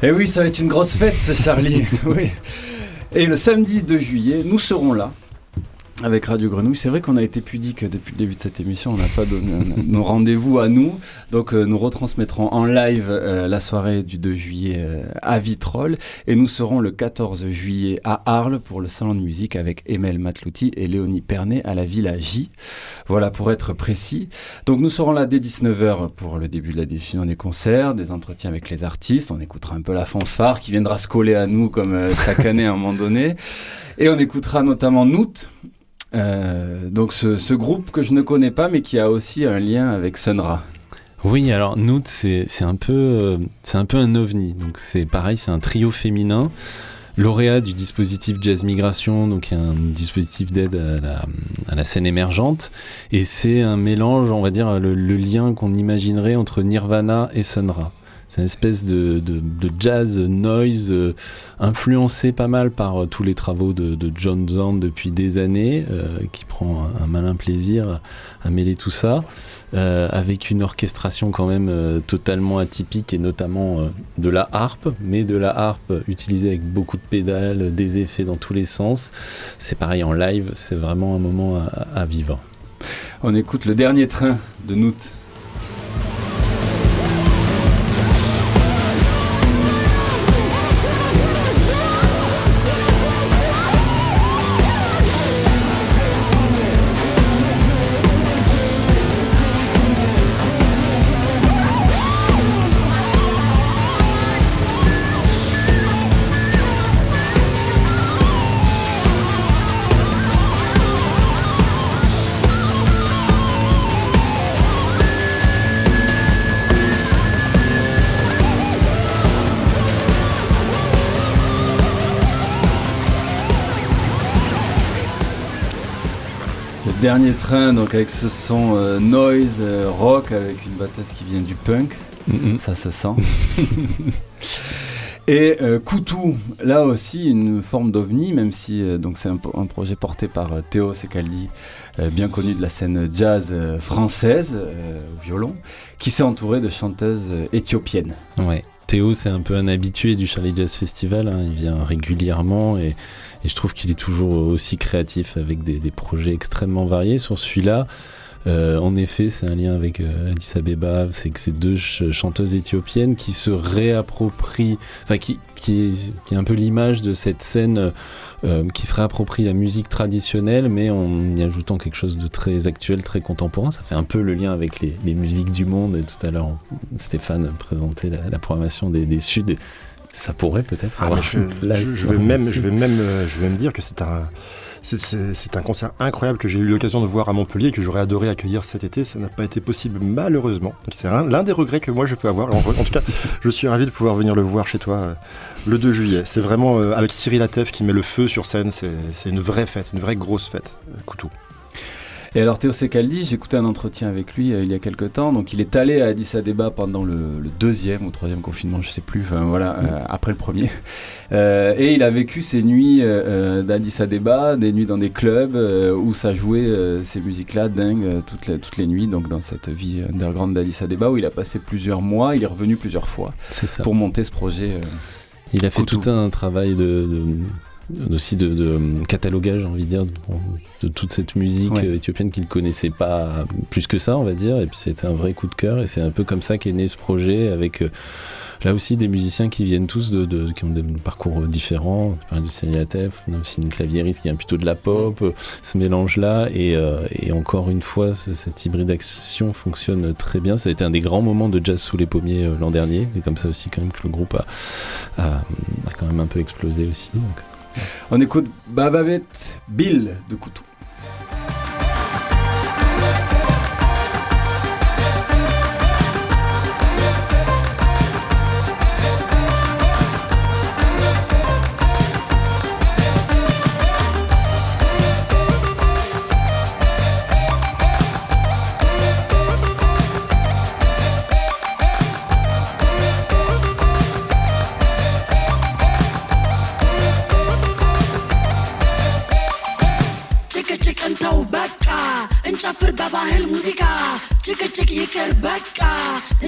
Et oui, ça va être une grosse fête, ce Charlie. Et le samedi 2 juillet, nous serons là avec Radio Grenouille. C'est vrai qu'on a été pudique depuis le début de cette émission. On n'a pas donné nos rendez-vous à nous. Donc, euh, nous retransmettrons en live euh, la soirée du 2 juillet euh, à Vitrolles. Et nous serons le 14 juillet à Arles pour le salon de musique avec Emel Matlouti et Léonie Pernet à la Villa J. Voilà, pour être précis. Donc, nous serons là dès 19h pour le début de la diffusion des concerts, des entretiens avec les artistes. On écoutera un peu la fanfare qui viendra se coller à nous comme chaque année à un moment donné. Et on écoutera notamment Noot. Euh, donc ce, groupe que je ne connais pas mais qui a aussi un lien avec Sunra. Oui, alors Noot, c'est un peu euh, un peu un ovni. Donc c'est pareil, c'est un trio féminin lauréat du dispositif Jazz Migration, donc un dispositif d'aide à la, scène émergente. Et c'est un mélange, on va dire, le, lien qu'on imaginerait entre Nirvana et Sun Ra. C'est une espèce de, de, jazz noise euh, influencé pas mal par euh, tous les travaux de, John Zorn depuis des années, euh, qui prend un, malin plaisir à, mêler tout ça, avec une orchestration quand même totalement atypique et notamment de la harpe, mais de la harpe utilisée avec beaucoup de pédales, des effets dans tous les sens. C'est pareil en live, c'est vraiment un moment à, à vivre. On écoute le dernier train de Noot. Dernier train, donc avec ce son euh, noise, euh, rock, avec une batteuse qui vient du punk, ça se sent. Et euh, Koutou, là aussi une forme d'ovni, même si euh, donc c'est un, projet porté par euh, Théo Secaldi, euh, bien connu de la scène jazz euh, française euh, au violon, qui s'est entouré de chanteuses euh, éthiopiennes. Ouais. Théo, c'est un peu un habitué du Charlie Jazz Festival. hein. Il vient régulièrement et, je trouve qu'il est toujours aussi créatif avec des projets extrêmement variés. Sur celui-là, euh, en effet, c'est un lien avec euh, Addis Abeba. C'est que c'est deux ch- chanteuses éthiopiennes qui se réapproprient, enfin qui, qui, est, qui est un peu l'image de cette scène euh, qui se réapproprie la musique traditionnelle, mais en y ajoutant quelque chose de très actuel, très contemporain. Ça fait un peu le lien avec les, les musiques du monde. Et tout à l'heure, Stéphane présentait la, la programmation des, des Suds. Ça pourrait peut-être Ah, je, je- je vais même, je vais même, je vais me dire que c'est un, c'est- un concert incroyable que j'ai eu l'occasion de voir à Montpellier et que j'aurais adoré accueillir cet été. Ça n'a pas été possible malheureusement. C'est un- l'un des regrets que moi je peux avoir. En, tout cas, je suis ravi de pouvoir venir le voir chez toi euh, le 2 juillet. C'est vraiment euh, avec Cyril Atef qui met le feu sur scène. C'est une vraie fête, une vraie grosse fête. euh, Coutou. Et alors Théo Secaldi, j'ai écouté un entretien avec lui euh, il y a quelques temps. Donc il est allé à Addis Abeba pendant le, le deuxième ou troisième confinement, je sais plus. Enfin voilà, euh, après le premier. Euh, et il a vécu ces nuits d'Addis Abeba, des nuits dans des clubs où ça jouait ces musiques-là dingues euh, toutes les toutes les nuits. Donc dans cette vie underground d'Addis Abeba où il a passé plusieurs mois, il est revenu plusieurs fois ça. pour monter ce projet. Il a fait tout un travail de, de- aussi de, de catalogage, j'ai envie de dire, de, de toute cette musique Ouais. éthiopienne qu'il ne connaissait pas plus que ça, on va dire. Et puis c'était un vrai coup de cœur. Et c'est un peu comme ça qu'est né ce projet avec euh, là aussi des musiciens qui viennent tous de, de- qui ont des parcours différents. On parlait de Cyril Atef, on a aussi une claviériste qui vient plutôt de la pop. Ce mélange-là et, euh, et encore une fois, ce- cette hybridation fonctionne très bien. Ça a été un des grands moments de jazz sous les pommiers euh, l'an dernier. C'est comme ça aussi quand même que le groupe a, a, a quand même un peu explosé aussi. donc. On écoute Bababet Bill de Koutou.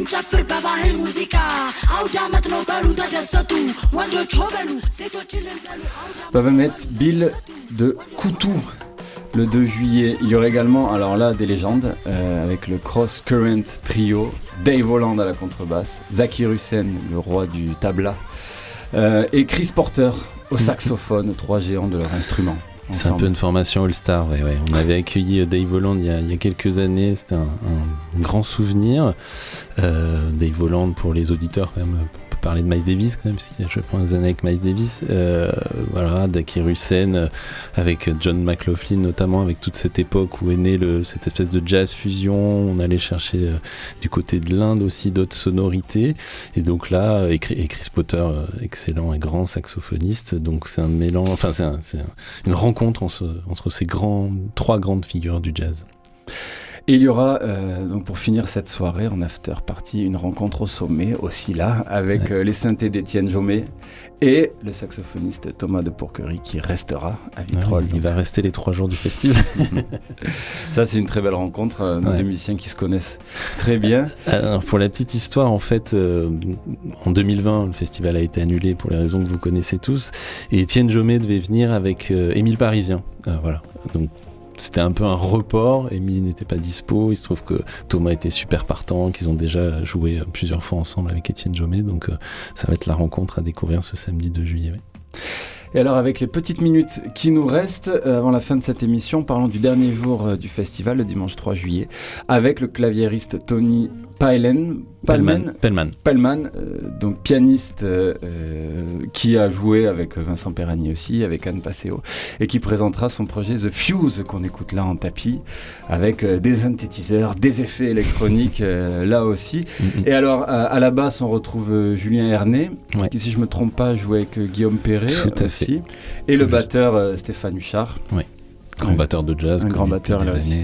እንጨፍር በባህል ሙዚቃ አውደ ዓመት ነው በሉ ተደሰቱ ወንዶች ሆበሉ ሴቶች እልል በሉ Babamet Bill de Koutou. Le 2 juillet, il y aura également, alors là, des légendes, euh, avec le Cross Current Trio, Dave Holland à la contrebasse, Zaki Hussein, le roi du tabla, euh, et Chris Porter au saxophone, trois géants de leur instrument. C'est un peu une formation All-Star. ouais, ouais. On avait accueilli euh, Dave Holland il y a, il y a quelques années. C'était un, un grand souvenir. Euh, Dave Holland, pour les auditeurs, quand même, parler de Miles Davis quand même, si je prends des années avec Miles Davis. Euh, voilà, Daki Hussein, euh, avec John McLaughlin notamment, avec toute cette époque où est né le, cette espèce de jazz fusion. On allait chercher euh, du côté de l'Inde aussi d'autres sonorités. Et donc là, et, Chris- Potter, euh, excellent et grand saxophoniste. Donc c'est un mélange, enfin c'est un- c'est un- une rencontre entre, entre ces trois grandes figures du jazz. Et il y aura, euh, donc pour finir cette soirée en after party, une rencontre au sommet, aussi là, avec euh, les synthés d'Étienne Jomet et le saxophoniste Thomas de Pourquerie qui restera à Vitrolles. Ouais, il va rester les trois jours du festival. Ça, c'est une très belle rencontre, euh, Ouais. deux musiciens qui se connaissent très bien. Alors, pour la petite histoire, en fait, euh, en 2020, le festival a été annulé pour les raisons que vous connaissez tous. Et Étienne Jomet devait venir avec Émile Parisien. Voilà. Donc, c'était un peu un report. Émile n'était pas dispo. Il se trouve que Thomas était super partant, qu'ils ont déjà joué euh, plusieurs fois ensemble avec Étienne Jomet. Donc, euh, ça va être la rencontre à découvrir ce samedi 2 juillet. Et alors, avec les petites minutes qui nous restent euh, avant la fin de cette émission, parlons du dernier jour du festival, le dimanche 3 juillet, avec le claviériste Tony Palmen, Pellman. Pellman, euh, donc pianiste euh, euh, qui a joué avec Vincent Perrani aussi, avec Anne Passeo, et qui présentera son projet The Fuse qu'on écoute là en tapis, avec euh, des synthétiseurs, des effets électroniques là aussi. Et alors à, la basse, on retrouve Julien Ouais. qui si je me trompe pas jouait avec Guillaume Perret aussi, fait. et Tout le juste. batteur Stéphane Huchard. Ouais. Grand Ouais. batteur de jazz. Un grand batteur, des aussi.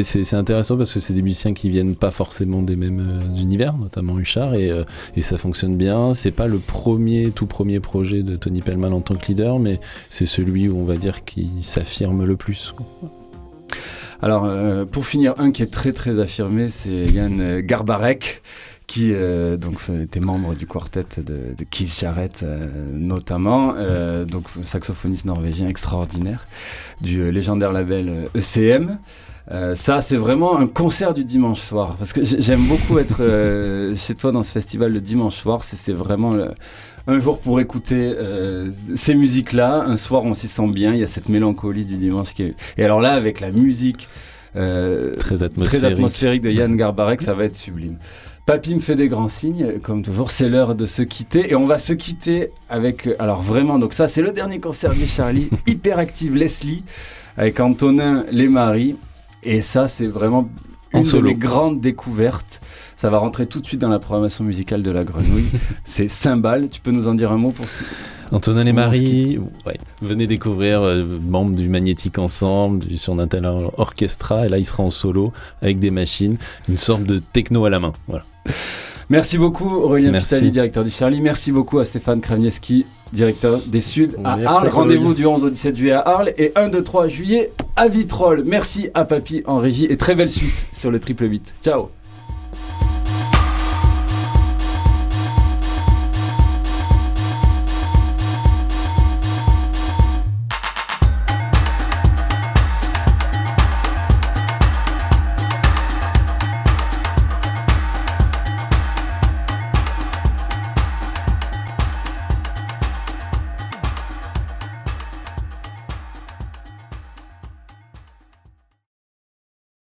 C'est intéressant parce que c'est des musiciens qui viennent pas forcément des mêmes euh, univers, notamment Huchard, et, euh, et ça fonctionne bien. C'est pas le premier, tout premier projet de Tony Pellman en tant que leader, mais c'est celui où on va dire qui s'affirme le plus. Alors, euh, pour finir, un qui est très très affirmé, c'est Yann Garbarek, qui euh, donc fait- était membre du quartet de, de Keith Jarrett euh, notamment, euh, donc saxophoniste norvégien extraordinaire du euh, légendaire label euh, ECM. Euh, ça, c'est vraiment un concert du dimanche soir. Parce que j'ai- j'aime beaucoup être euh, chez toi dans ce festival le dimanche soir. C'est c'est vraiment le- un jour pour écouter euh, ces musiques-là. Un soir, on s'y sent bien. Il y a cette mélancolie du dimanche qui est... Et alors là, avec la musique euh, Très atmosphérique. très atmosphérique de Yann Garbarek, ça va être sublime. Papy me fait des grands signes, comme toujours, c'est l'heure de se quitter. Et on va se quitter avec, alors vraiment, donc ça c'est le dernier concert de Charlie, Hyperactive Leslie, avec Antonin Lesmarie. Et ça c'est vraiment En une solo. de mes grandes découvertes. Ça va rentrer tout de suite dans la programmation musicale de la Grenouille. c'est Cymbale, tu peux nous en dire un mot pour ce- Antonin et Marie, ouais, venez découvrir euh, membre du Magnétique Ensemble, du Surnatal Orchestra, et là il sera en solo avec des machines, une sorte de techno à la main. Voilà. Merci beaucoup Aurélien Merci. Pitali, directeur du Charlie. Merci beaucoup à Stéphane Kravnieski, directeur des Suds à Merci, Arles. Rendez-vous du 11 au 17 juillet à Arles et 1, 2, 3 juillet à Vitrolles. Merci à Papy en régie et très belle suite sur le triple 8. Ciao